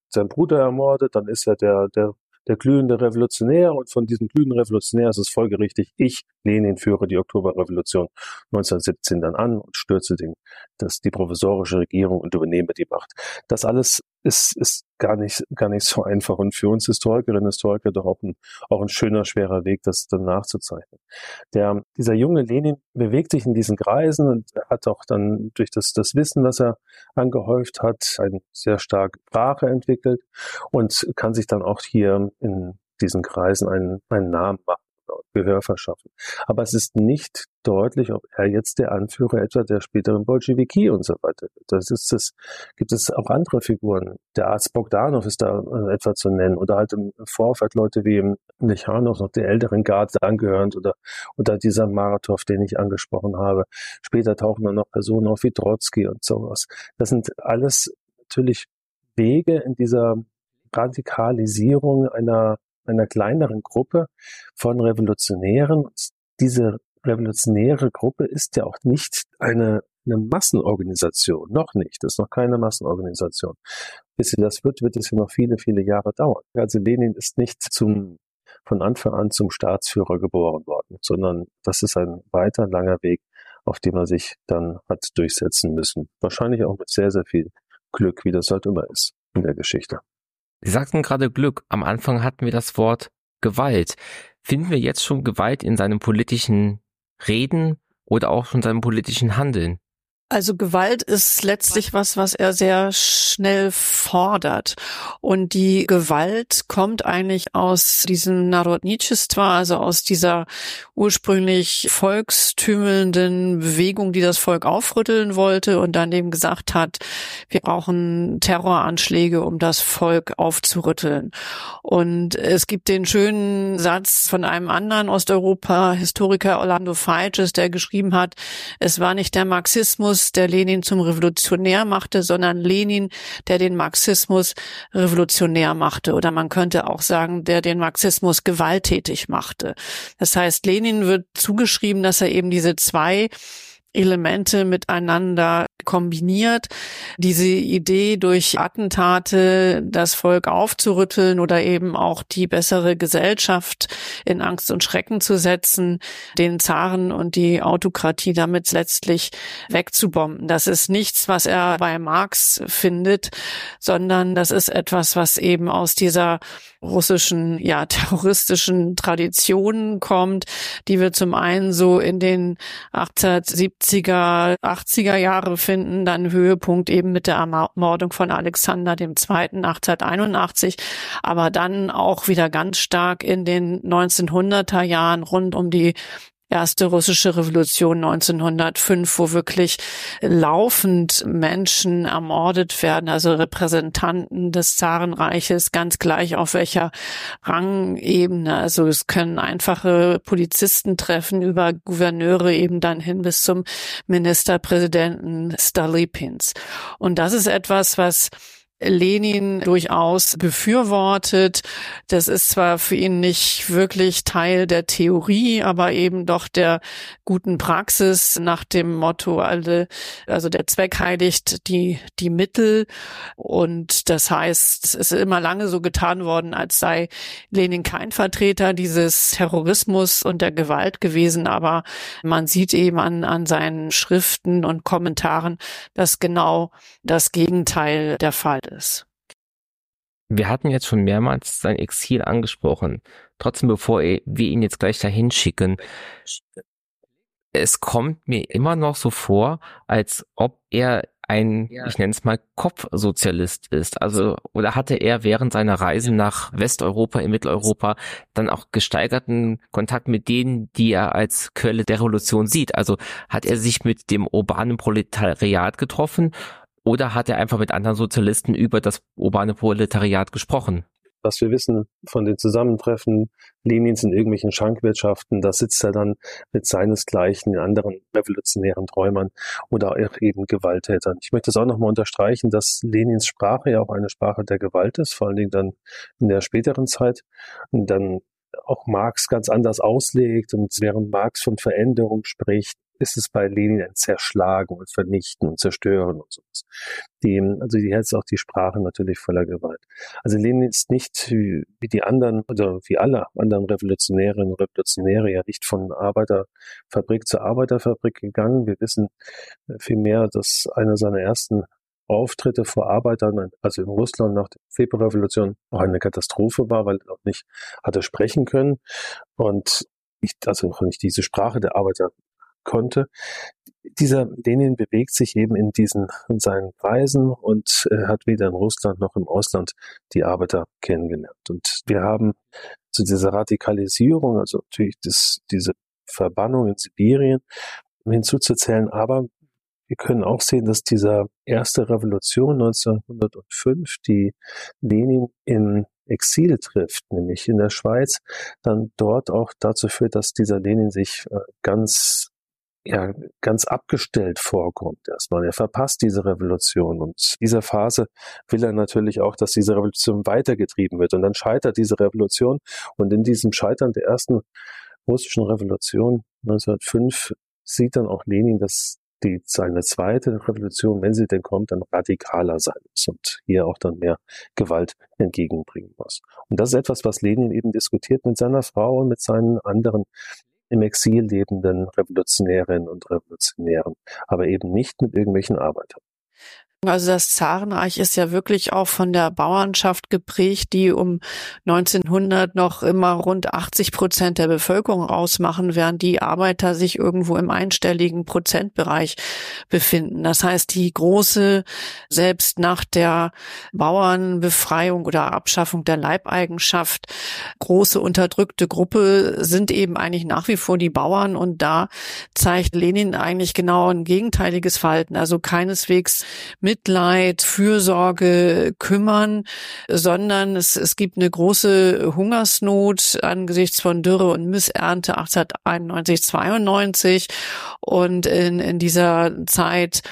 sein Bruder ermordet, dann ist er der, der, der glühende Revolutionär und von diesem glühenden Revolutionär ist es folgerichtig, ich, Lenin, führe die Oktoberrevolution 1917 dann an und stürze den, das, die provisorische Regierung und übernehme die Macht. Das alles ist, ist gar nicht, gar nicht so einfach. Und für uns Historikerinnen und Historiker doch auch ein, auch ein schöner, schwerer Weg, das dann nachzuzeichnen. Der, dieser junge Lenin bewegt sich in diesen Kreisen und hat auch dann durch das, das Wissen, was er angehäuft hat, eine sehr starke Sprache entwickelt und kann sich dann auch hier in diesen Kreisen einen, einen Namen machen. Gehör verschaffen. Aber es ist nicht deutlich, ob er jetzt der Anführer etwa der späteren Bolschewiki und so weiter wird. Das ist das, gibt es auch andere Figuren. Der Arzt Bogdanov ist da äh, etwa zu nennen oder halt im Vorfeld Leute wie Mechanov, noch der älteren Garde angehörend oder, oder dieser Maratov, den ich angesprochen habe. Später tauchen dann noch Personen auf wie Trotzki und sowas. Das sind alles natürlich Wege in dieser Radikalisierung einer einer kleineren Gruppe von Revolutionären. Diese revolutionäre Gruppe ist ja auch nicht eine, eine Massenorganisation, noch nicht, das ist noch keine Massenorganisation. Bis sie das wird, wird es ja noch viele, viele Jahre dauern. Also Lenin ist nicht zum, von Anfang an zum Staatsführer geboren worden, sondern das ist ein weiter, langer Weg, auf dem er sich dann hat durchsetzen müssen. Wahrscheinlich auch mit sehr, sehr viel Glück, wie das halt immer ist in der Geschichte. Sie sagten gerade Glück. Am Anfang hatten wir das Wort Gewalt. Finden wir jetzt schon Gewalt in seinem politischen Reden oder auch schon seinem politischen Handeln? Also Gewalt ist letztlich was, was er sehr schnell fordert. Und die Gewalt kommt eigentlich aus diesem Narodnitschestva, also aus dieser ursprünglich volkstümelnden Bewegung, die das Volk aufrütteln wollte und dann eben gesagt hat, wir brauchen Terroranschläge, um das Volk aufzurütteln. Und es gibt den schönen Satz von einem anderen Osteuropa-Historiker, Orlando Feitges, der geschrieben hat, es war nicht der Marxismus, Marxismus, der Lenin zum Revolutionär machte, sondern Lenin, der den Marxismus revolutionär machte. Oder man könnte auch sagen, der den Marxismus gewalttätig machte. Das heißt, Lenin wird zugeschrieben, dass er eben diese zwei Elemente miteinander kombiniert. Diese Idee, durch Attentate das Volk aufzurütteln oder eben auch die bessere Gesellschaft in Angst und Schrecken zu setzen, den Zaren und die Autokratie damit letztlich wegzubomben. Das ist nichts, was er bei Marx findet, sondern das ist etwas, was eben aus dieser russischen, ja, terroristischen Traditionen kommt, die wir zum einen so in den 1870er, 80er Jahre finden, dann Höhepunkt eben mit der Ermordung von Alexander II. 1881, aber dann auch wieder ganz stark in den 1900er Jahren rund um die erste russische Revolution 1905, wo wirklich laufend Menschen ermordet werden, also Repräsentanten des Zarenreiches, ganz gleich auf welcher Rangebene. Also es können einfache Polizisten treffen über Gouverneure eben dann hin bis zum Ministerpräsidenten Stalypins. Und das ist etwas, was Lenin durchaus befürwortet. Das ist zwar für ihn nicht wirklich Teil der Theorie, aber eben doch der guten Praxis nach dem Motto also der Zweck heiligt die, die Mittel. Und das heißt, es ist immer lange so getan worden, als sei Lenin kein Vertreter dieses Terrorismus und der Gewalt gewesen. Aber man sieht eben an, an seinen Schriften und Kommentaren, dass genau das Gegenteil der Fall ist. Wir hatten jetzt schon mehrmals sein Exil angesprochen. Trotzdem, bevor wir ihn jetzt gleich dahin schicken, es kommt mir immer noch so vor, als ob er ein, ja. ich nenne es mal, Kopfsozialist ist. Also, oder hatte er während seiner Reisen nach Westeuropa, in Mitteleuropa, dann auch gesteigerten Kontakt mit denen, die er als Quelle der Revolution sieht? Also hat er sich mit dem urbanen Proletariat getroffen oder hat er einfach mit anderen Sozialisten über das urbane Proletariat gesprochen? Was wir wissen von den Zusammentreffen Lenins in irgendwelchen Schankwirtschaften, da sitzt er dann mit seinesgleichen in anderen revolutionären Träumern oder eben Gewalttätern. Ich möchte es auch nochmal unterstreichen, dass Lenins Sprache ja auch eine Sprache der Gewalt ist, vor allen Dingen dann in der späteren Zeit. Und dann auch Marx ganz anders auslegt und während Marx von Veränderung spricht, ist es bei Lenin ein Zerschlagen und Vernichten und Zerstören und sowas. Die, also die ist auch die Sprache natürlich voller Gewalt. Also Lenin ist nicht wie, die anderen oder wie alle anderen Revolutionärinnen und Revolutionäre ja nicht von Arbeiterfabrik zu Arbeiterfabrik gegangen. Wir wissen vielmehr, dass einer seiner ersten Auftritte vor Arbeitern, also in Russland nach der Februarrevolution, auch eine Katastrophe war, weil er auch nicht hatte sprechen können und nicht, also auch nicht diese Sprache der Arbeiter konnte. Dieser Lenin bewegt sich eben in diesen in seinen Reisen und äh, hat weder in Russland noch im Ausland die Arbeiter kennengelernt. Und wir haben zu dieser Radikalisierung, also natürlich das, diese Verbannung in Sibirien hinzuzuzählen, aber wir können auch sehen, dass dieser erste Revolution 1905, die Lenin in Exil trifft, nämlich in der Schweiz, dann dort auch dazu führt, dass dieser Lenin sich äh, ganz ja ganz abgestellt vorkommt erstmal. Er verpasst diese Revolution und dieser Phase will er natürlich auch, dass diese Revolution weitergetrieben wird und dann scheitert diese Revolution und in diesem Scheitern der ersten russischen Revolution 1905 sieht dann auch Lenin, dass die seine zweite Revolution, wenn sie denn kommt, dann radikaler sein muss und hier auch dann mehr Gewalt entgegenbringen muss. Und das ist etwas, was Lenin eben diskutiert mit seiner Frau und mit seinen anderen im Exil lebenden Revolutionärinnen und Revolutionären, aber eben nicht mit irgendwelchen Arbeitern. Also das Zarenreich ist ja wirklich auch von der Bauernschaft geprägt, die um 1900 noch immer rund 80 Prozent der Bevölkerung ausmachen, während die Arbeiter sich irgendwo im einstelligen Prozentbereich befinden. Das heißt, die große, selbst nach der Bauernbefreiung oder Abschaffung der Leibeigenschaft, große unterdrückte Gruppe sind eben eigentlich nach wie vor die Bauern. Und da zeigt Lenin eigentlich genau ein gegenteiliges Verhalten. Also keineswegs Mitleid, Fürsorge, kümmern, sondern es, es gibt eine große Hungersnot angesichts von Dürre und Missernte 1891, 92 und in, in dieser Zeit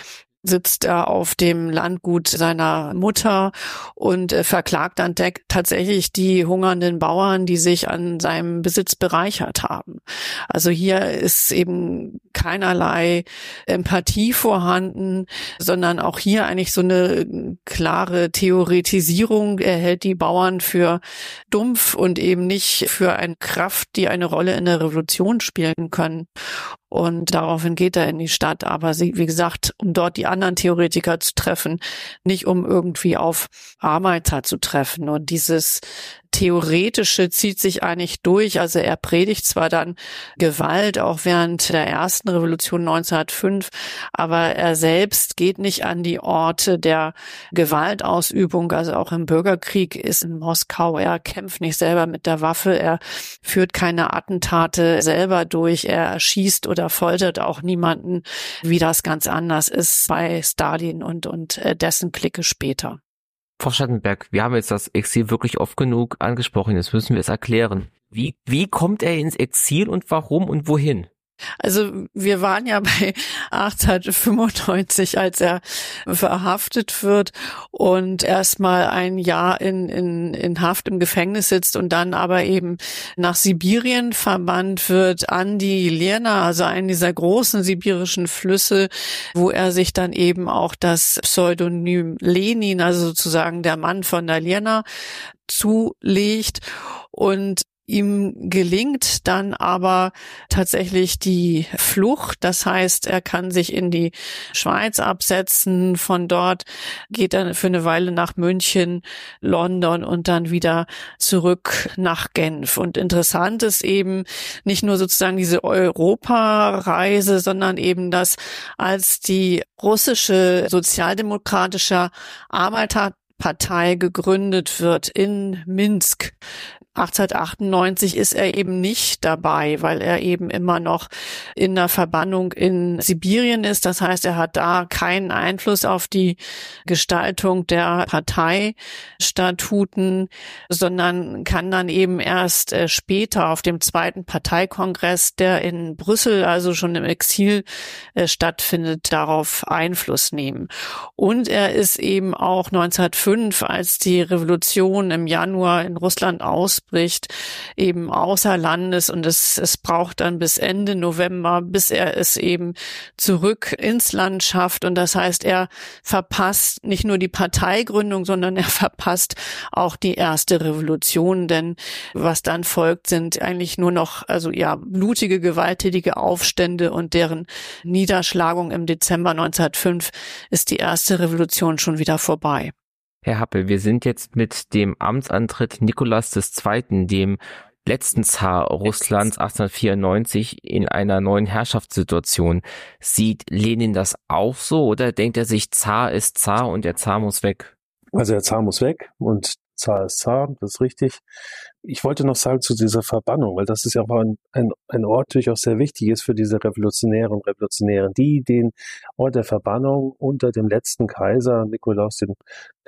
sitzt er auf dem Landgut seiner Mutter und äh, verklagt dann tatsächlich die hungernden Bauern, die sich an seinem Besitz bereichert haben. Also hier ist eben keinerlei Empathie vorhanden, sondern auch hier eigentlich so eine klare Theoretisierung. Er hält die Bauern für dumpf und eben nicht für eine Kraft, die eine Rolle in der Revolution spielen können. Und daraufhin geht er in die Stadt. Aber sie, wie gesagt, um dort die anderen Theoretiker zu treffen, nicht um irgendwie auf Arbeiter zu treffen. Und dieses Theoretische zieht sich eigentlich durch. Also er predigt zwar dann Gewalt, auch während der ersten Revolution 1905, aber er selbst geht nicht an die Orte der Gewaltausübung. Also auch im Bürgerkrieg ist in Moskau, er kämpft nicht selber mit der Waffe, er führt keine Attentate selber durch, er erschießt oder foltert auch niemanden, wie das ganz anders ist bei Stalin und, und äh, dessen Clique später. Frau Schattenberg, wir haben jetzt das Exil wirklich oft genug angesprochen, jetzt müssen wir es erklären. Wie, wie kommt er ins Exil und warum und wohin? Also wir waren ja bei 1895, als er verhaftet wird und erstmal ein Jahr in, in, in Haft im Gefängnis sitzt und dann aber eben nach Sibirien verbannt wird an die Lerna, also einen dieser großen sibirischen Flüsse, wo er sich dann eben auch das Pseudonym Lenin, also sozusagen der Mann von der Lerna, zulegt. Und Ihm gelingt dann aber tatsächlich die Flucht. Das heißt, er kann sich in die Schweiz absetzen. Von dort geht er für eine Weile nach München, London und dann wieder zurück nach Genf. Und interessant ist eben nicht nur sozusagen diese Europareise, sondern eben, dass als die russische sozialdemokratische Arbeiterpartei gegründet wird in Minsk. 1898 ist er eben nicht dabei, weil er eben immer noch in der Verbannung in Sibirien ist. Das heißt, er hat da keinen Einfluss auf die Gestaltung der Parteistatuten, sondern kann dann eben erst äh, später auf dem zweiten Parteikongress, der in Brüssel, also schon im Exil äh, stattfindet, darauf Einfluss nehmen. Und er ist eben auch 1905, als die Revolution im Januar in Russland aus ausbricht, eben außer Landes und es, es braucht dann bis Ende November, bis er es eben zurück ins Land schafft und das heißt, er verpasst nicht nur die Parteigründung, sondern er verpasst auch die erste Revolution, denn was dann folgt, sind eigentlich nur noch, also ja, blutige, gewalttätige Aufstände und deren Niederschlagung im Dezember 1905 ist die erste Revolution schon wieder vorbei. Herr Happel, wir sind jetzt mit dem Amtsantritt Nikolas II., dem letzten Zar Russlands 1894 in einer neuen Herrschaftssituation. Sieht Lenin das auch so oder denkt er sich, Zar ist Zar und der Zar muss weg? Also der Zar muss weg und Zar das ist richtig. Ich wollte noch sagen zu dieser Verbannung, weil das ist ja auch ein, ein, ein Ort durchaus sehr wichtig ist für diese Revolutionäre und Revolutionären, die den Ort der Verbannung unter dem letzten Kaiser Nikolaus den,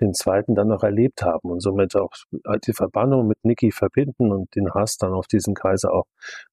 den Zweiten dann noch erlebt haben und somit auch die Verbannung mit Niki verbinden und den Hass dann auf diesen Kaiser auch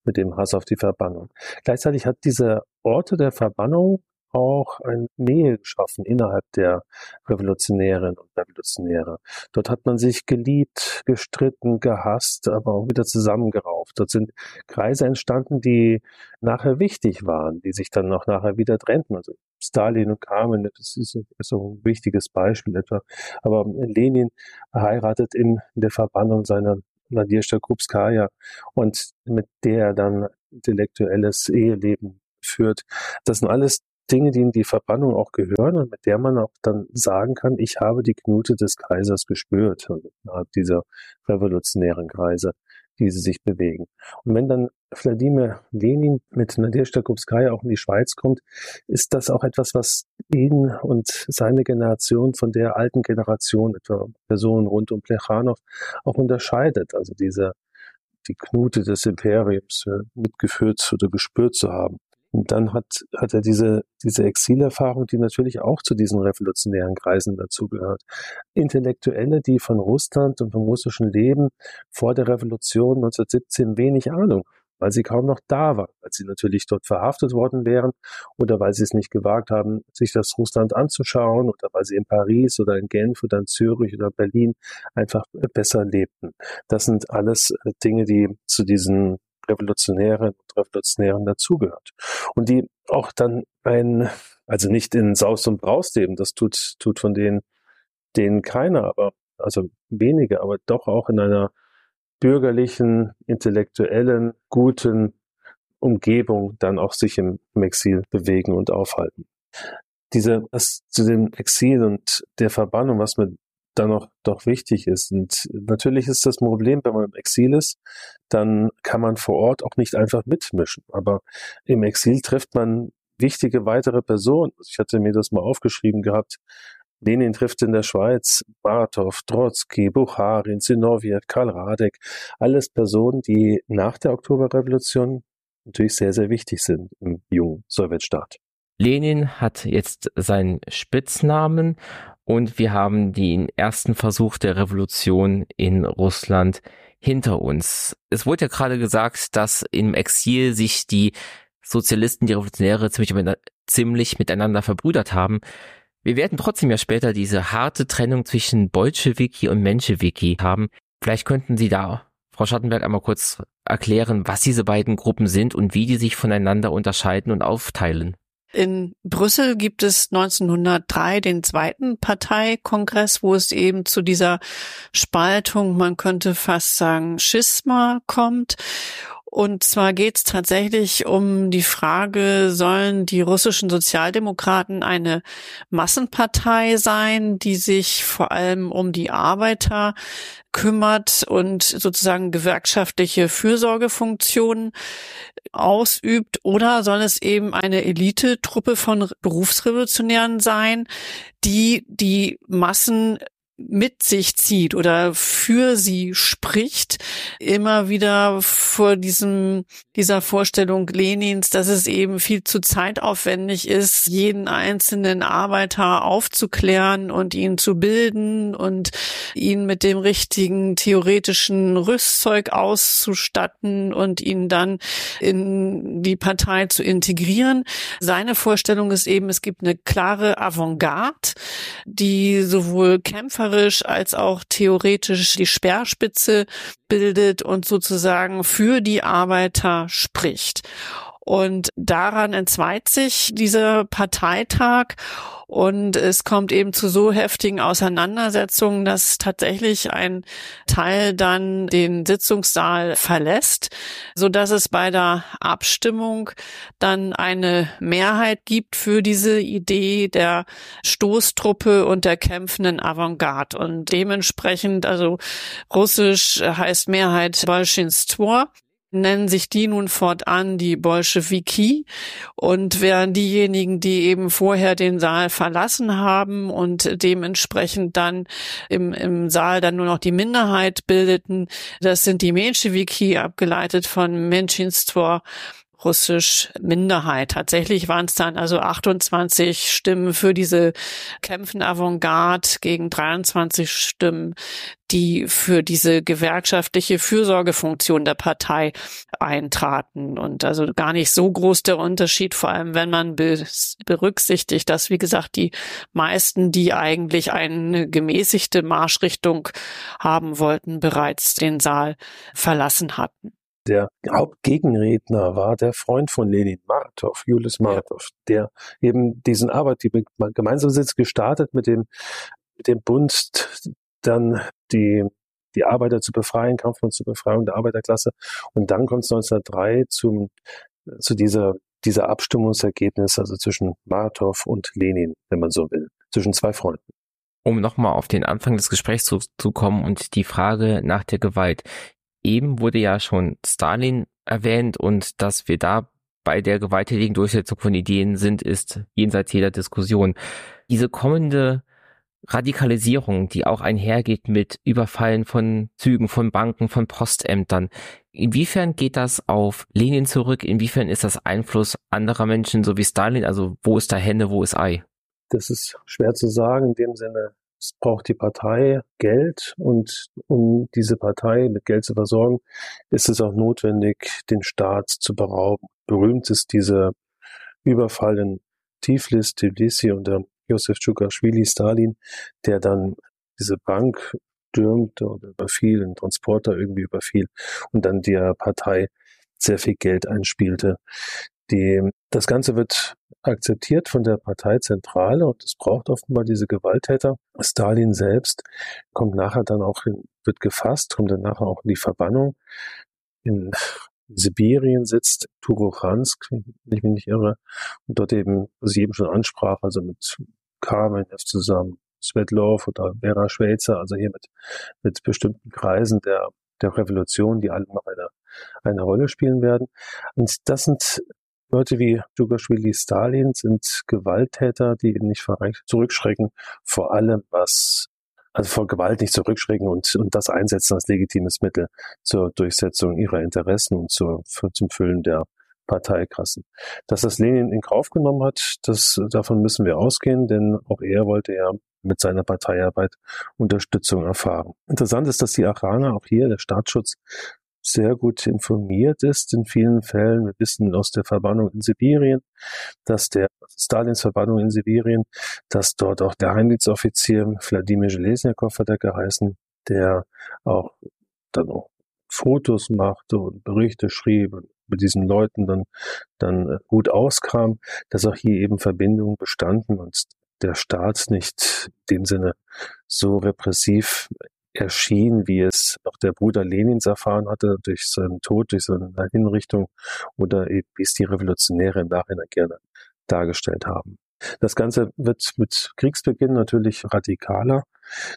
mit dem Hass auf die Verbannung. Gleichzeitig hat diese Orte der Verbannung auch eine Nähe geschaffen innerhalb der Revolutionärinnen und Revolutionäre. Dort hat man sich geliebt, gestritten, gehasst, aber auch wieder zusammengerauft. Dort sind Kreise entstanden, die nachher wichtig waren, die sich dann noch nachher wieder trennten. Also Stalin und Carmen, das ist, so ein wichtiges Beispiel etwa. Aber Lenin heiratet in der Verbannung seiner Nadjezhda Krupskaya und mit der dann intellektuelles Eheleben führt. Das sind alles Dinge, die in die Verbannung auch gehören und mit der man auch dann sagen kann, ich habe die Knute des Kaisers gespürt, innerhalb dieser revolutionären Kreise, die sie sich bewegen. Und wenn dann Wladimir Lenin mit Nadezhda Krupskaya auch in die Schweiz kommt, ist das auch etwas, was ihn und seine Generation von der alten Generation, etwa Personen rund um Plechanow, auch unterscheidet. Also diese, die Knute des Imperiums äh, mitgeführt oder gespürt zu haben. Und dann hat, hat er diese, diese Exilerfahrung, die natürlich auch zu diesen revolutionären Kreisen dazugehört. Intellektuelle, die von Russland und vom russischen Leben vor der Revolution 1917 wenig Ahnung weil sie kaum noch da waren, weil sie natürlich dort verhaftet worden wären oder weil sie es nicht gewagt haben, sich das Russland anzuschauen oder weil sie in Paris oder in Genf oder in Zürich oder Berlin einfach besser lebten. Das sind alles Dinge, die zu diesen Revolutionären und Revolutionären dazugehört. Und die auch dann ein, also nicht in Saus und Braus leben, das tut, tut von denen, denen keiner, aber, also wenige, aber doch auch in einer bürgerlichen, intellektuellen, guten Umgebung dann auch sich im, im Exil bewegen und aufhalten. Diese, das zu dem Exil und der Verbannung, was mir dann noch doch wichtig ist. Und natürlich ist das Problem, wenn man im Exil ist, dann kann man vor Ort auch nicht einfach mitmischen. Aber im Exil trifft man wichtige weitere Personen. Also ich hatte mir das mal aufgeschrieben gehabt. Lenin trifft in der Schweiz Bartow, Trotzki, Bucharin, Zinoviev, Karl Radek. Alles Personen, die nach der Oktoberrevolution natürlich sehr, sehr wichtig sind im jungen Sowjetstaat. Lenin hat jetzt seinen Spitznamen und wir haben den ersten Versuch der Revolution in Russland hinter uns. Es wurde ja gerade gesagt, dass im Exil sich die Sozialisten, die Revolutionäre ziemlich, miteinander verbrüdert haben. Wir werden trotzdem ja später diese harte Trennung zwischen Bolschewiki und Menschewiki haben. Vielleicht könnten Sie da, Frau Schattenberg, einmal kurz erklären, was diese beiden Gruppen sind und wie die sich voneinander unterscheiden und aufteilen. In Brüssel gibt es 1903 den zweiten Parteikongress, wo es eben zu dieser Spaltung, man könnte fast sagen, Schisma kommt. Und zwar geht es tatsächlich um die Frage, sollen die russischen Sozialdemokraten eine Massenpartei sein, die sich vor allem um die Arbeiter kümmert und sozusagen gewerkschaftliche Fürsorgefunktionen ausübt, oder soll es eben eine Elitetruppe von Berufsrevolutionären sein, die die Massen mit sich zieht oder für sie spricht, immer wieder vor diesem, dieser Vorstellung Lenins, dass es eben viel zu zeitaufwendig ist, jeden einzelnen Arbeiter aufzuklären und ihn zu bilden und ihn mit dem richtigen theoretischen Rüstzeug auszustatten und ihn dann in die Partei zu integrieren. Seine Vorstellung ist eben, es gibt eine klare Avantgarde, die sowohl Kämpfer kämpferisch als auch theoretisch die Speerspitze bildet und sozusagen für die Arbeiter spricht. Und daran entzweit sich dieser Parteitag und es kommt eben zu so heftigen Auseinandersetzungen, dass tatsächlich ein Teil dann den Sitzungssaal verlässt, so dass es bei der Abstimmung dann eine Mehrheit gibt für diese Idee der Stoßtruppe und der kämpfenden Avantgarde. Und dementsprechend, also russisch heißt Mehrheit Bolschinstvo nennen sich die nun fortan die Bolschewiki und wären diejenigen, die eben vorher den Saal verlassen haben und dementsprechend dann im, im Saal dann nur noch die Minderheit bildeten. Das sind die Menschewiki, abgeleitet von Menschinstwor russisch Minderheit. Tatsächlich waren es dann also 28 Stimmen für diese Kämpfen Avantgarde gegen 23 Stimmen, die für diese gewerkschaftliche Fürsorgefunktion der Partei eintraten. Und also gar nicht so groß der Unterschied, vor allem wenn man berücksichtigt, dass, wie gesagt, die meisten, die eigentlich eine gemäßigte Marschrichtung haben wollten, bereits den Saal verlassen hatten. Der Hauptgegenredner war der Freund von Lenin, Martov, Julius Martov, der eben diesen Arbeit, die gemeinsam sitzt, gestartet mit dem, mit dem Bund, dann die, die Arbeiter zu befreien, Kampf zur Befreiung der Arbeiterklasse. Und dann kommt es 1903 zum, zu dieser dieser Abstimmungsergebnis, also zwischen Martov und Lenin, wenn man so will, zwischen zwei Freunden. Um nochmal auf den Anfang des Gesprächs zu, zu kommen und die Frage nach der Gewalt. Eben wurde ja schon Stalin erwähnt und dass wir da bei der gewalttätigen Durchsetzung von Ideen sind, ist jenseits jeder Diskussion. Diese kommende Radikalisierung, die auch einhergeht mit Überfallen von Zügen, von Banken, von Postämtern. Inwiefern geht das auf Lenin zurück? Inwiefern ist das Einfluss anderer Menschen, so wie Stalin? Also wo ist da Hände, wo ist Ei? Das ist schwer zu sagen in dem Sinne. Es braucht die Partei Geld und um diese Partei mit Geld zu versorgen, ist es auch notwendig, den Staat zu berauben. Berühmt ist dieser Überfall in Tiflis, Tbilisi unter Josef Tschukaschwili, Stalin, der dann diese Bank stürmte oder überfiel, einen Transporter irgendwie überfiel und dann der Partei sehr viel Geld einspielte. Die, das Ganze wird akzeptiert von der Parteizentrale und es braucht offenbar diese Gewalttäter. Stalin selbst kommt nachher dann auch in, wird gefasst, kommt dann nachher auch in die Verbannung. In Sibirien sitzt, Turochansk, wenn ich mich nicht irre, und dort eben, was ich eben schon ansprach, also mit Kamenev zusammen, Svetlov oder Vera Schweizer, also hier mit, mit bestimmten Kreisen der, der Revolution, die alle noch eine, eine Rolle spielen werden. Und das sind Leute wie Djugaschwili Stalin sind Gewalttäter, die nicht zurückschrecken, vor allem was also vor Gewalt nicht zurückschrecken und, und das einsetzen als legitimes Mittel zur Durchsetzung ihrer Interessen und zur, für, zum Füllen der Parteikassen. Dass das Lenin in Kauf genommen hat, das, davon müssen wir ausgehen, denn auch er wollte ja mit seiner Parteiarbeit Unterstützung erfahren. Interessant ist, dass die Araner, auch hier der Staatsschutz, sehr gut informiert ist in vielen Fällen. Wir wissen aus der Verbannung in Sibirien, dass der Stalins Verbannung in Sibirien, dass dort auch der Heimdienstoffizier Wladimir Железniakov hat er geheißen, der auch dann auch Fotos machte und Berichte schrieb und mit diesen Leuten dann, dann gut auskam, dass auch hier eben Verbindungen bestanden und der Staat nicht in dem Sinne so repressiv erschien, wie es auch der Bruder Lenins erfahren hatte durch seinen Tod, durch seine Hinrichtung oder wie es die Revolutionäre im Nachhinein gerne dargestellt haben. Das Ganze wird mit Kriegsbeginn natürlich radikaler,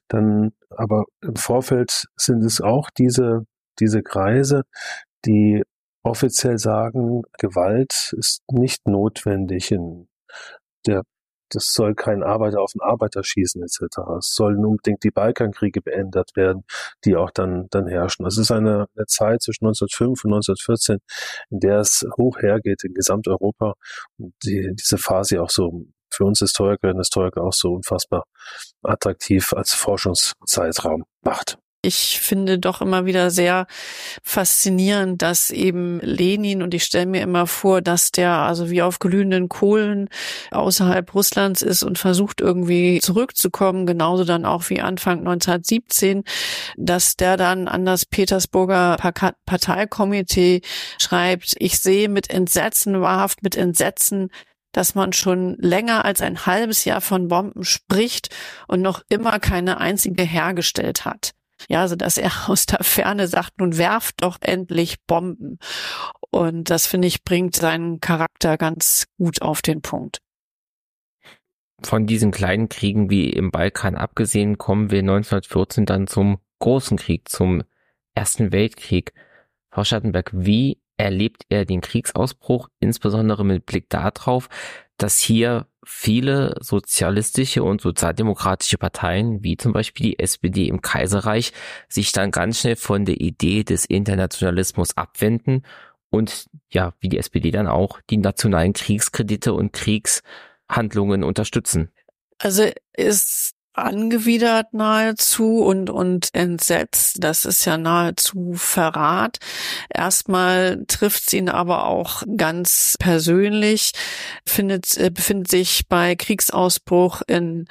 dann aber im Vorfeld sind es auch diese, diese Kreise, die offiziell sagen, Gewalt ist nicht notwendig in der das soll kein Arbeiter auf den Arbeiter schießen etc. Es sollen unbedingt die Balkankriege beendet werden, die auch dann, dann herrschen. Es ist eine, eine Zeit zwischen 1905 und 1914, in der es hoch hergeht in Gesamteuropa und die, diese Phase auch so für uns Historikerinnen und Historiker auch so unfassbar attraktiv als Forschungszeitraum macht ich finde doch immer wieder sehr faszinierend, dass eben Lenin, und ich stelle mir immer vor, dass der also wie auf glühenden Kohlen außerhalb Russlands ist und versucht irgendwie zurückzukommen, genauso dann auch wie Anfang 1917, dass der dann an das Petersburger Parteikomitee schreibt, ich sehe mit Entsetzen, wahrhaft mit Entsetzen, dass man schon länger als ein halbes Jahr von Bomben spricht und noch immer keine einzige hergestellt hat. Ja, also dass er aus der Ferne sagt, nun werft doch endlich Bomben. Und das finde ich bringt seinen Charakter ganz gut auf den Punkt. Von diesen kleinen Kriegen wie im Balkan abgesehen, kommen wir 1914 dann zum großen Krieg, zum Ersten Weltkrieg. Frau Schattenberg, wie erlebt er den Kriegsausbruch, insbesondere mit Blick darauf, dass hier viele sozialistische und sozialdemokratische Parteien, wie zum Beispiel die SPD im Kaiserreich, sich dann ganz schnell von der Idee des Internationalismus abwenden und ja, wie die SPD dann auch die nationalen Kriegskredite und Kriegshandlungen unterstützen. Also ist angewidert nahezu und, und entsetzt. Das ist ja nahezu Verrat. Erstmal trifft ihn aber auch ganz persönlich, findet, äh, befindet sich bei Kriegsausbruch in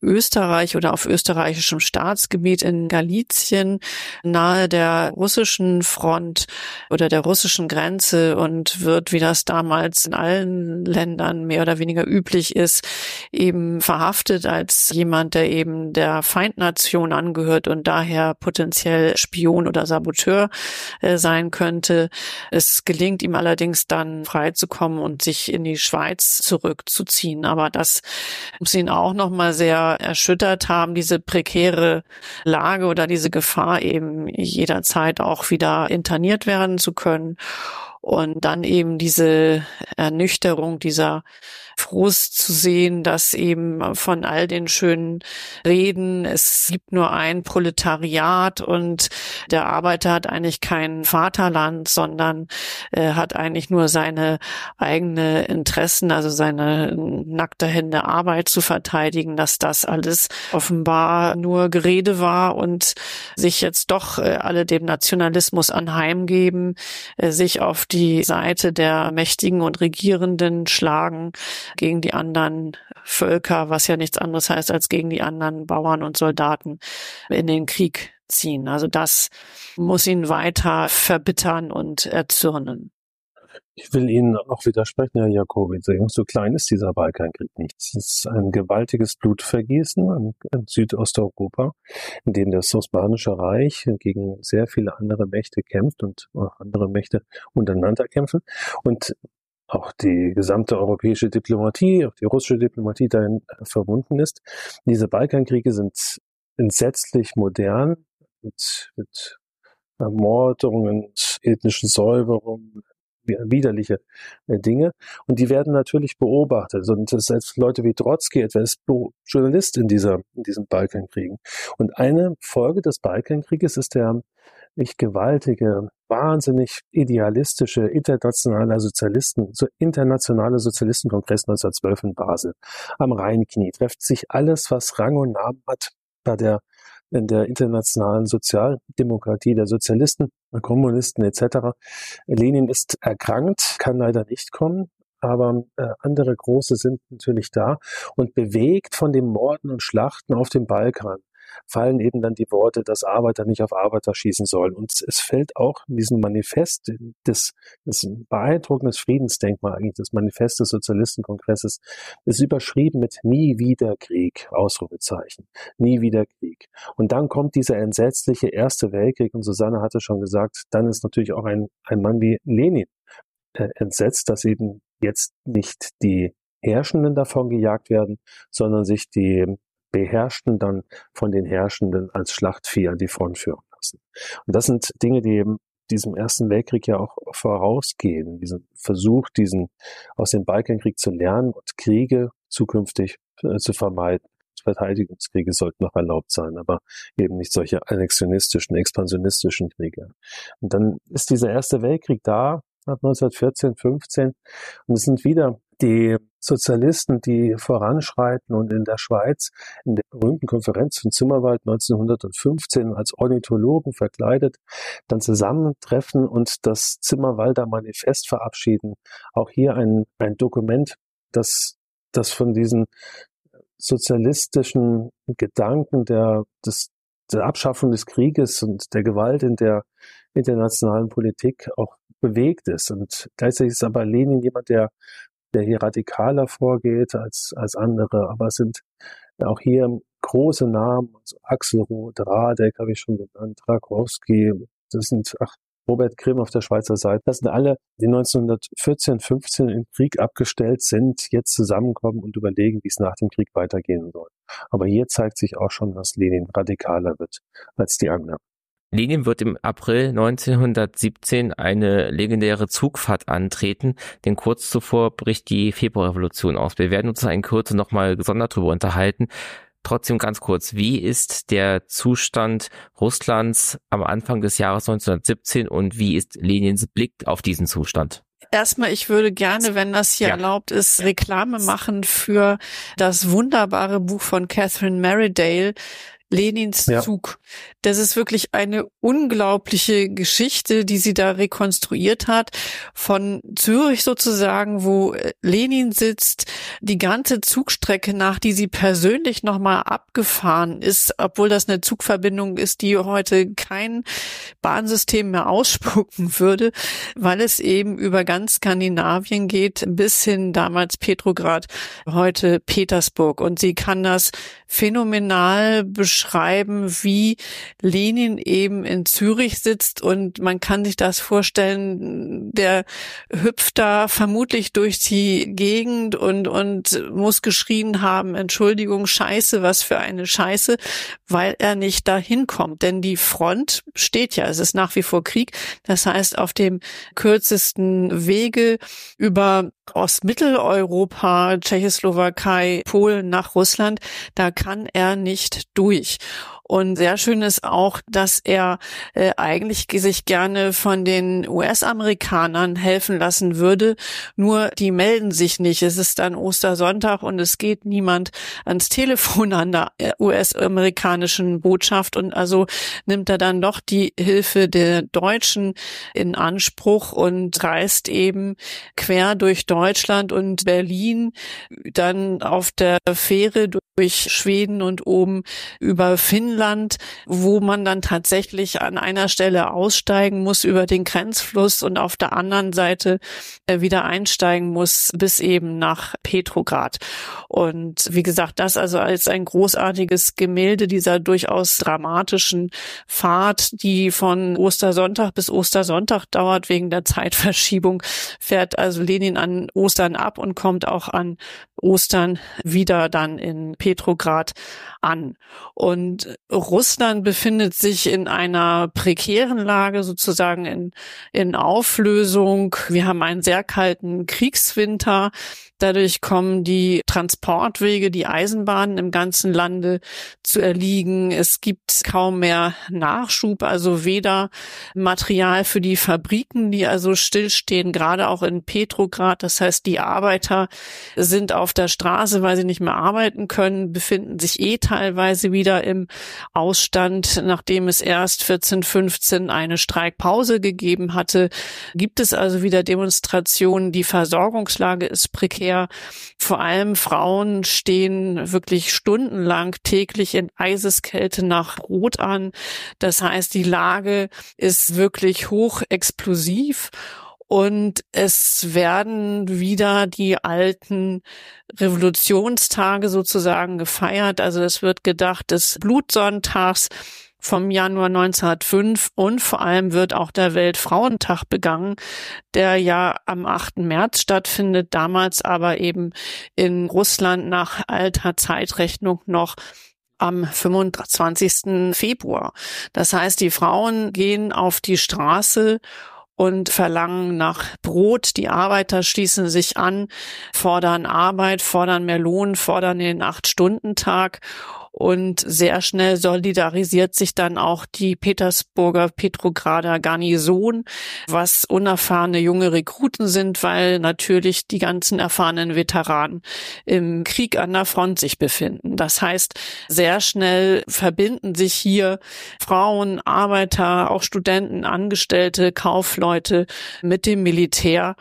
Österreich oder auf österreichischem Staatsgebiet in Galizien nahe der russischen Front oder der russischen Grenze und wird, wie das damals in allen Ländern mehr oder weniger üblich ist, eben verhaftet als jemand, der er eben der Feindnation angehört und daher potenziell Spion oder Saboteur äh, sein könnte. Es gelingt ihm allerdings dann freizukommen und sich in die Schweiz zurückzuziehen. Aber das muss ihn auch nochmal sehr erschüttert haben, diese prekäre Lage oder diese Gefahr eben jederzeit auch wieder interniert werden zu können. Und dann eben diese Ernüchterung, dieser Frust zu sehen, dass eben von all den schönen Reden, es gibt nur ein Proletariat und der Arbeiter hat eigentlich kein Vaterland, sondern äh, hat eigentlich nur seine eigene Interessen, also seine nackte Hände Arbeit zu verteidigen, dass das alles offenbar nur Gerede war und sich jetzt doch äh, alle dem Nationalismus anheimgeben, äh, sich auf die Seite der Mächtigen und Regierenden schlagen, gegen die anderen Völker, was ja nichts anderes heißt als gegen die anderen Bauern und Soldaten in den Krieg ziehen. Also das muss ihn weiter verbittern und erzürnen. Ich will Ihnen auch widersprechen, Herr Jakobi. So klein ist dieser Balkankrieg nicht. Es ist ein gewaltiges Blutvergießen in Südosteuropa, in dem das Osmanische Reich gegen sehr viele andere Mächte kämpft und andere Mächte untereinander kämpfen. Und auch die gesamte europäische Diplomatie, auch die russische Diplomatie dahin äh, verbunden ist. Diese Balkankriege sind entsetzlich modern mit, mit Ermordungen, ethnischen Säuberungen, widerliche äh, Dinge. Und die werden natürlich beobachtet. Und selbst Leute wie Trotzki etwa ist Journalist in dieser, in diesen Balkankriegen. Und eine Folge des Balkankrieges ist der nicht gewaltige, wahnsinnig idealistische internationale Sozialisten, so internationale Sozialistenkongress 1912 in Basel. Am Rheinknie trifft sich alles, was Rang und Namen hat bei der in der internationalen Sozialdemokratie der Sozialisten, Kommunisten etc. Lenin ist erkrankt, kann leider nicht kommen, aber äh, andere große sind natürlich da und bewegt von den Morden und Schlachten auf dem Balkan fallen eben dann die Worte, dass Arbeiter nicht auf Arbeiter schießen sollen. Und es fällt auch in diesem Manifest des, des beeindruckendes Friedensdenkmal eigentlich, das Manifest des Sozialistenkongresses, ist überschrieben mit Nie wieder Krieg, Ausrufezeichen. Nie wieder Krieg. Und dann kommt dieser entsetzliche Erste Weltkrieg und Susanne hatte schon gesagt, dann ist natürlich auch ein, ein Mann wie Lenin äh, entsetzt, dass eben jetzt nicht die Herrschenden davon gejagt werden, sondern sich die Beherrschten dann von den Herrschenden als Schlachtvieh an die Front führen lassen. Und das sind Dinge, die eben diesem Ersten Weltkrieg ja auch vorausgehen, diesen Versuch, diesen aus dem Balkankrieg zu lernen und Kriege zukünftig äh, zu vermeiden. Verteidigungskriege sollten noch erlaubt sein, aber eben nicht solche annexionistischen, expansionistischen Kriege. Und dann ist dieser Erste Weltkrieg da, ab 1914, 15, und es sind wieder die Sozialisten, die voranschreiten und in der Schweiz in der berühmten Konferenz von Zimmerwald 1915 als Ornithologen verkleidet dann zusammentreffen und das Zimmerwalder Manifest verabschieden. Auch hier ein, ein Dokument, das, das von diesen sozialistischen Gedanken der, des, der Abschaffung des Krieges und der Gewalt in der internationalen Politik auch bewegt ist. Und gleichzeitig ist aber Lenin jemand, der der hier radikaler vorgeht als, als andere. Aber es sind auch hier große Namen, also Axelrod, Radek habe ich schon genannt, Rakowski, das sind, ach, Robert Grimm auf der Schweizer Seite. Das sind alle, die 1914, 15 im Krieg abgestellt sind, jetzt zusammenkommen und überlegen, wie es nach dem Krieg weitergehen soll. Aber hier zeigt sich auch schon, dass Lenin radikaler wird als die anderen. Lenin wird im April 1917 eine legendäre Zugfahrt antreten, denn kurz zuvor bricht die Februarrevolution aus. Wir werden uns in Kürze nochmal gesondert darüber unterhalten. Trotzdem ganz kurz, wie ist der Zustand Russlands am Anfang des Jahres 1917 und wie ist Lenins Blick auf diesen Zustand? Erstmal, ich würde gerne, wenn das hier ja. erlaubt ist, Reklame machen für das wunderbare Buch von Catherine Merridale, Lenins ja. Zug. Das ist wirklich eine unglaubliche Geschichte, die sie da rekonstruiert hat. Von Zürich sozusagen, wo äh, Lenin sitzt, die ganze Zugstrecke nach, die sie persönlich nochmal abgefahren ist, obwohl das eine Zugverbindung ist, die heute kein Bahnsystem mehr ausspucken würde, weil es eben über ganz Skandinavien geht, bis hin damals Petrograd, heute Petersburg. Und sie kann das phänomenal beschreiben, wie Lenin eben in Zürich sitzt und man kann sich das vorstellen, der hüpft da vermutlich durch die Gegend und, und muss geschrien haben, Entschuldigung, Scheiße, was für eine Scheiße, weil er nicht dahin kommt. Denn die Front steht ja, es ist nach wie vor Krieg. Das heißt, auf dem kürzesten Wege über Ostmitteleuropa, Tschechoslowakei, Polen nach Russland, da kann er nicht durch. mas Und sehr schön ist auch, dass er äh, eigentlich sich gerne von den US-Amerikanern helfen lassen würde. Nur die melden sich nicht. Es ist dann Ostersonntag und es geht niemand ans Telefon an der äh, US-amerikanischen Botschaft. Und also nimmt er dann doch die Hilfe der Deutschen in Anspruch und reist eben quer durch Deutschland und Berlin dann auf der Fähre durch Schweden und oben über Finnland Finnland, wo man dann tatsächlich an einer Stelle aussteigen muss über den Grenzfluss und auf der anderen Seite äh, wieder einsteigen muss bis eben nach Petrograd. Und wie gesagt, das also als ein großartiges Gemälde dieser durchaus dramatischen Fahrt, die von Ostersonntag bis Ostersonntag dauert wegen der Zeitverschiebung, fährt also Lenin an Ostern ab und kommt auch an Ostern wieder dann in Petrograd an. Und Russland befindet sich in einer prekären Lage, sozusagen in, in Auflösung. Wir haben einen sehr kalten Kriegswinter. Dadurch kommen die Transportwege, die Eisenbahnen im ganzen Lande zu erliegen. Es gibt kaum mehr Nachschub, also weder Material für die Fabriken, die also stillstehen, gerade auch in Petrograd. Das heißt, die Arbeiter sind auf der Straße, weil sie nicht mehr arbeiten können, befinden sich eh teilweise wieder im Ausstand, nachdem es erst 14, 15 eine Streikpause gegeben hatte. Gibt es also wieder Demonstrationen. Die Versorgungslage ist prekär her. Vor allem Frauen stehen wirklich stundenlang täglich in Eiseskälte nach Brot an. Das heißt, die Lage ist wirklich hoch explosiv und es werden wieder die alten Revolutionstage sozusagen gefeiert. Also es wird gedacht des Blutsonntags vom Januar 1905 und vor allem wird auch der Weltfrauentag begangen, der ja am 8. März stattfindet, damals aber eben in Russland nach alter Zeitrechnung noch am 25. Februar. Das heißt, die Frauen gehen auf die Straße und verlangen nach Brot. Die Arbeiter schließen sich an, fordern Arbeit, fordern mehr Lohn, fordern den Acht-Stunden-Tag und sehr schnell solidarisiert sich dann auch die Petersburger Petrograder Garnison, was unerfahrene junge Rekruten sind, weil natürlich die ganzen erfahrenen Veteranen im Krieg an der Front sich befinden. Das heißt, sehr schnell verbinden sich hier Frauen, Arbeiter, auch Studenten, Angestellte, Kaufleute mit dem Militär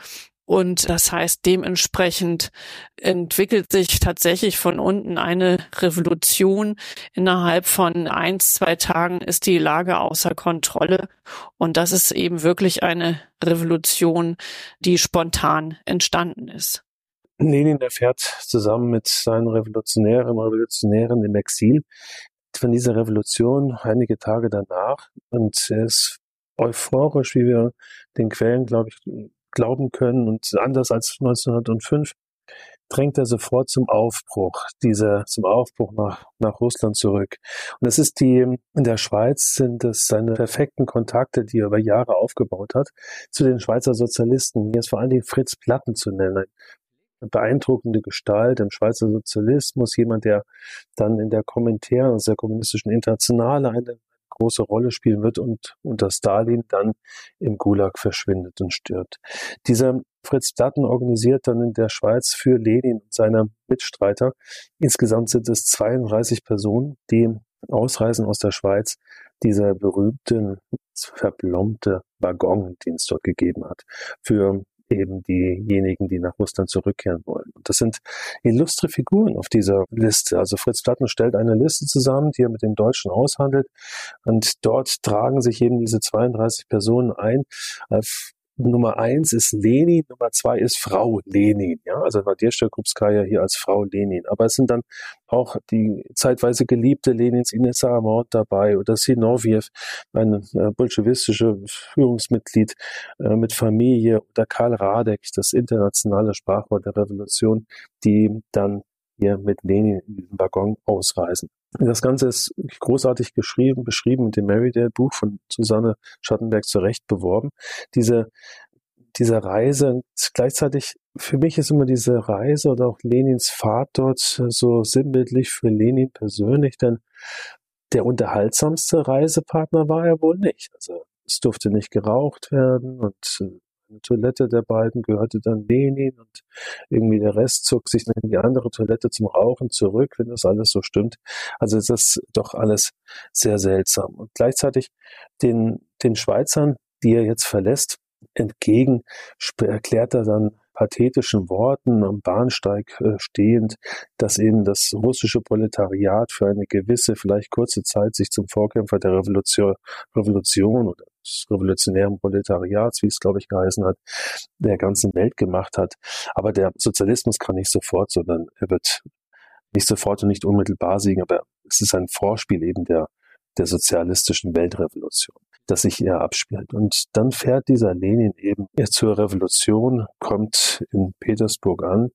und das heißt, dementsprechend entwickelt sich tatsächlich von unten eine Revolution. Innerhalb von eins, zwei Tagen ist die Lage außer Kontrolle. Und das ist eben wirklich eine Revolution, die spontan entstanden ist. Lenin erfährt zusammen mit seinen Revolutionären Revolutionären im Exil von dieser Revolution einige Tage danach. Und er ist euphorisch, wie wir den Quellen, glaube ich, glauben können. Und anders als 1905 drängt er sofort zum Aufbruch, dieser, zum Aufbruch nach, nach Russland zurück. Und es ist die, in der Schweiz sind es seine perfekten Kontakte, die er über Jahre aufgebaut hat, zu den Schweizer Sozialisten. Hier ist vor allen Dingen Fritz Platten zu nennen. Eine beeindruckende Gestalt im Schweizer Sozialismus, jemand, der dann in der Kommentär, also der kommunistischen Internationale eine große Rolle spielen wird und unter Stalin dann im Gulag verschwindet und stirbt. Dieser Fritz Platten organisiert dann in der Schweiz für Lenin und seine Mitstreiter. Insgesamt sind es 32 Personen, die Ausreisen aus der Schweiz dieser berühmte, verblombte Waggon, den es dort gegeben hat, für eben diejenigen, die nach Russland zurückkehren wollen. Und das sind illustre Figuren auf dieser Liste. Also Fritz Platten stellt eine Liste zusammen, die er mit den Deutschen aushandelt. Und dort tragen sich eben diese 32 Personen ein Nummer eins ist Lenin, Nummer zwei ist Frau Lenin, ja, also Nadeschda Krupskaya hier als Frau Lenin. Aber es sind dann auch die zeitweise geliebte Lenins Ines Saramont dabei oder Sinoviev, ein äh, bolschewistische Führungsmitglied äh, mit Familie oder Karl Radek, das internationale Sprachwort der Revolution, die dann hier mit Lenin in diesem Waggon ausreisen. Das Ganze ist großartig geschrieben, beschrieben mit dem Marydale-Buch von Susanne Schattenberg zurecht beworben. Diese, diese Reise, gleichzeitig, für mich ist immer diese Reise oder auch Lenins Fahrt dort so sinnbildlich für Lenin persönlich, denn der unterhaltsamste Reisepartner war er wohl nicht. Also es durfte nicht geraucht werden und äh, eine Toilette der beiden gehörte dann Lenin und irgendwie der Rest zog sich dann in die andere Toilette zum Rauchen zurück, wenn das alles so stimmt. Also ist doch alles sehr seltsam. Und gleichzeitig den, den Schweizern, die er jetzt verlässt, entgegen erklärt er dann pathetischen Worten am Bahnsteig äh, stehend, dass eben das russische Proletariat für eine gewisse, vielleicht kurze Zeit sich zum Vorkämpfer der Revolution, Revolution oder des revolutionären Proletariats, wie es glaube ich geheißen hat, der ganzen Welt gemacht hat. Aber der Sozialismus kann nicht sofort, sondern er wird nicht sofort und nicht unmittelbar siegen, aber es ist ein Vorspiel eben der, der sozialistischen Weltrevolution das sich hier abspielt. Und dann fährt dieser Lenin eben zur Revolution, kommt in Petersburg an,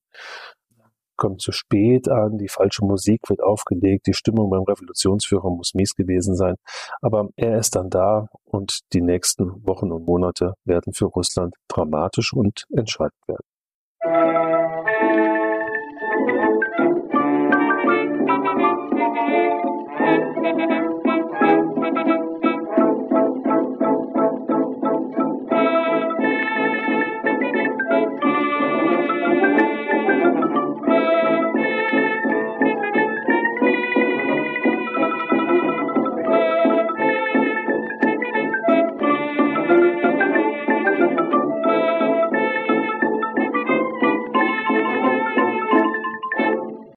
kommt zu spät an, die falsche Musik wird aufgelegt, die Stimmung beim Revolutionsführer muss mies gewesen sein. Aber er ist dann da und die nächsten Wochen und Monate werden für Russland dramatisch und entscheidend werden.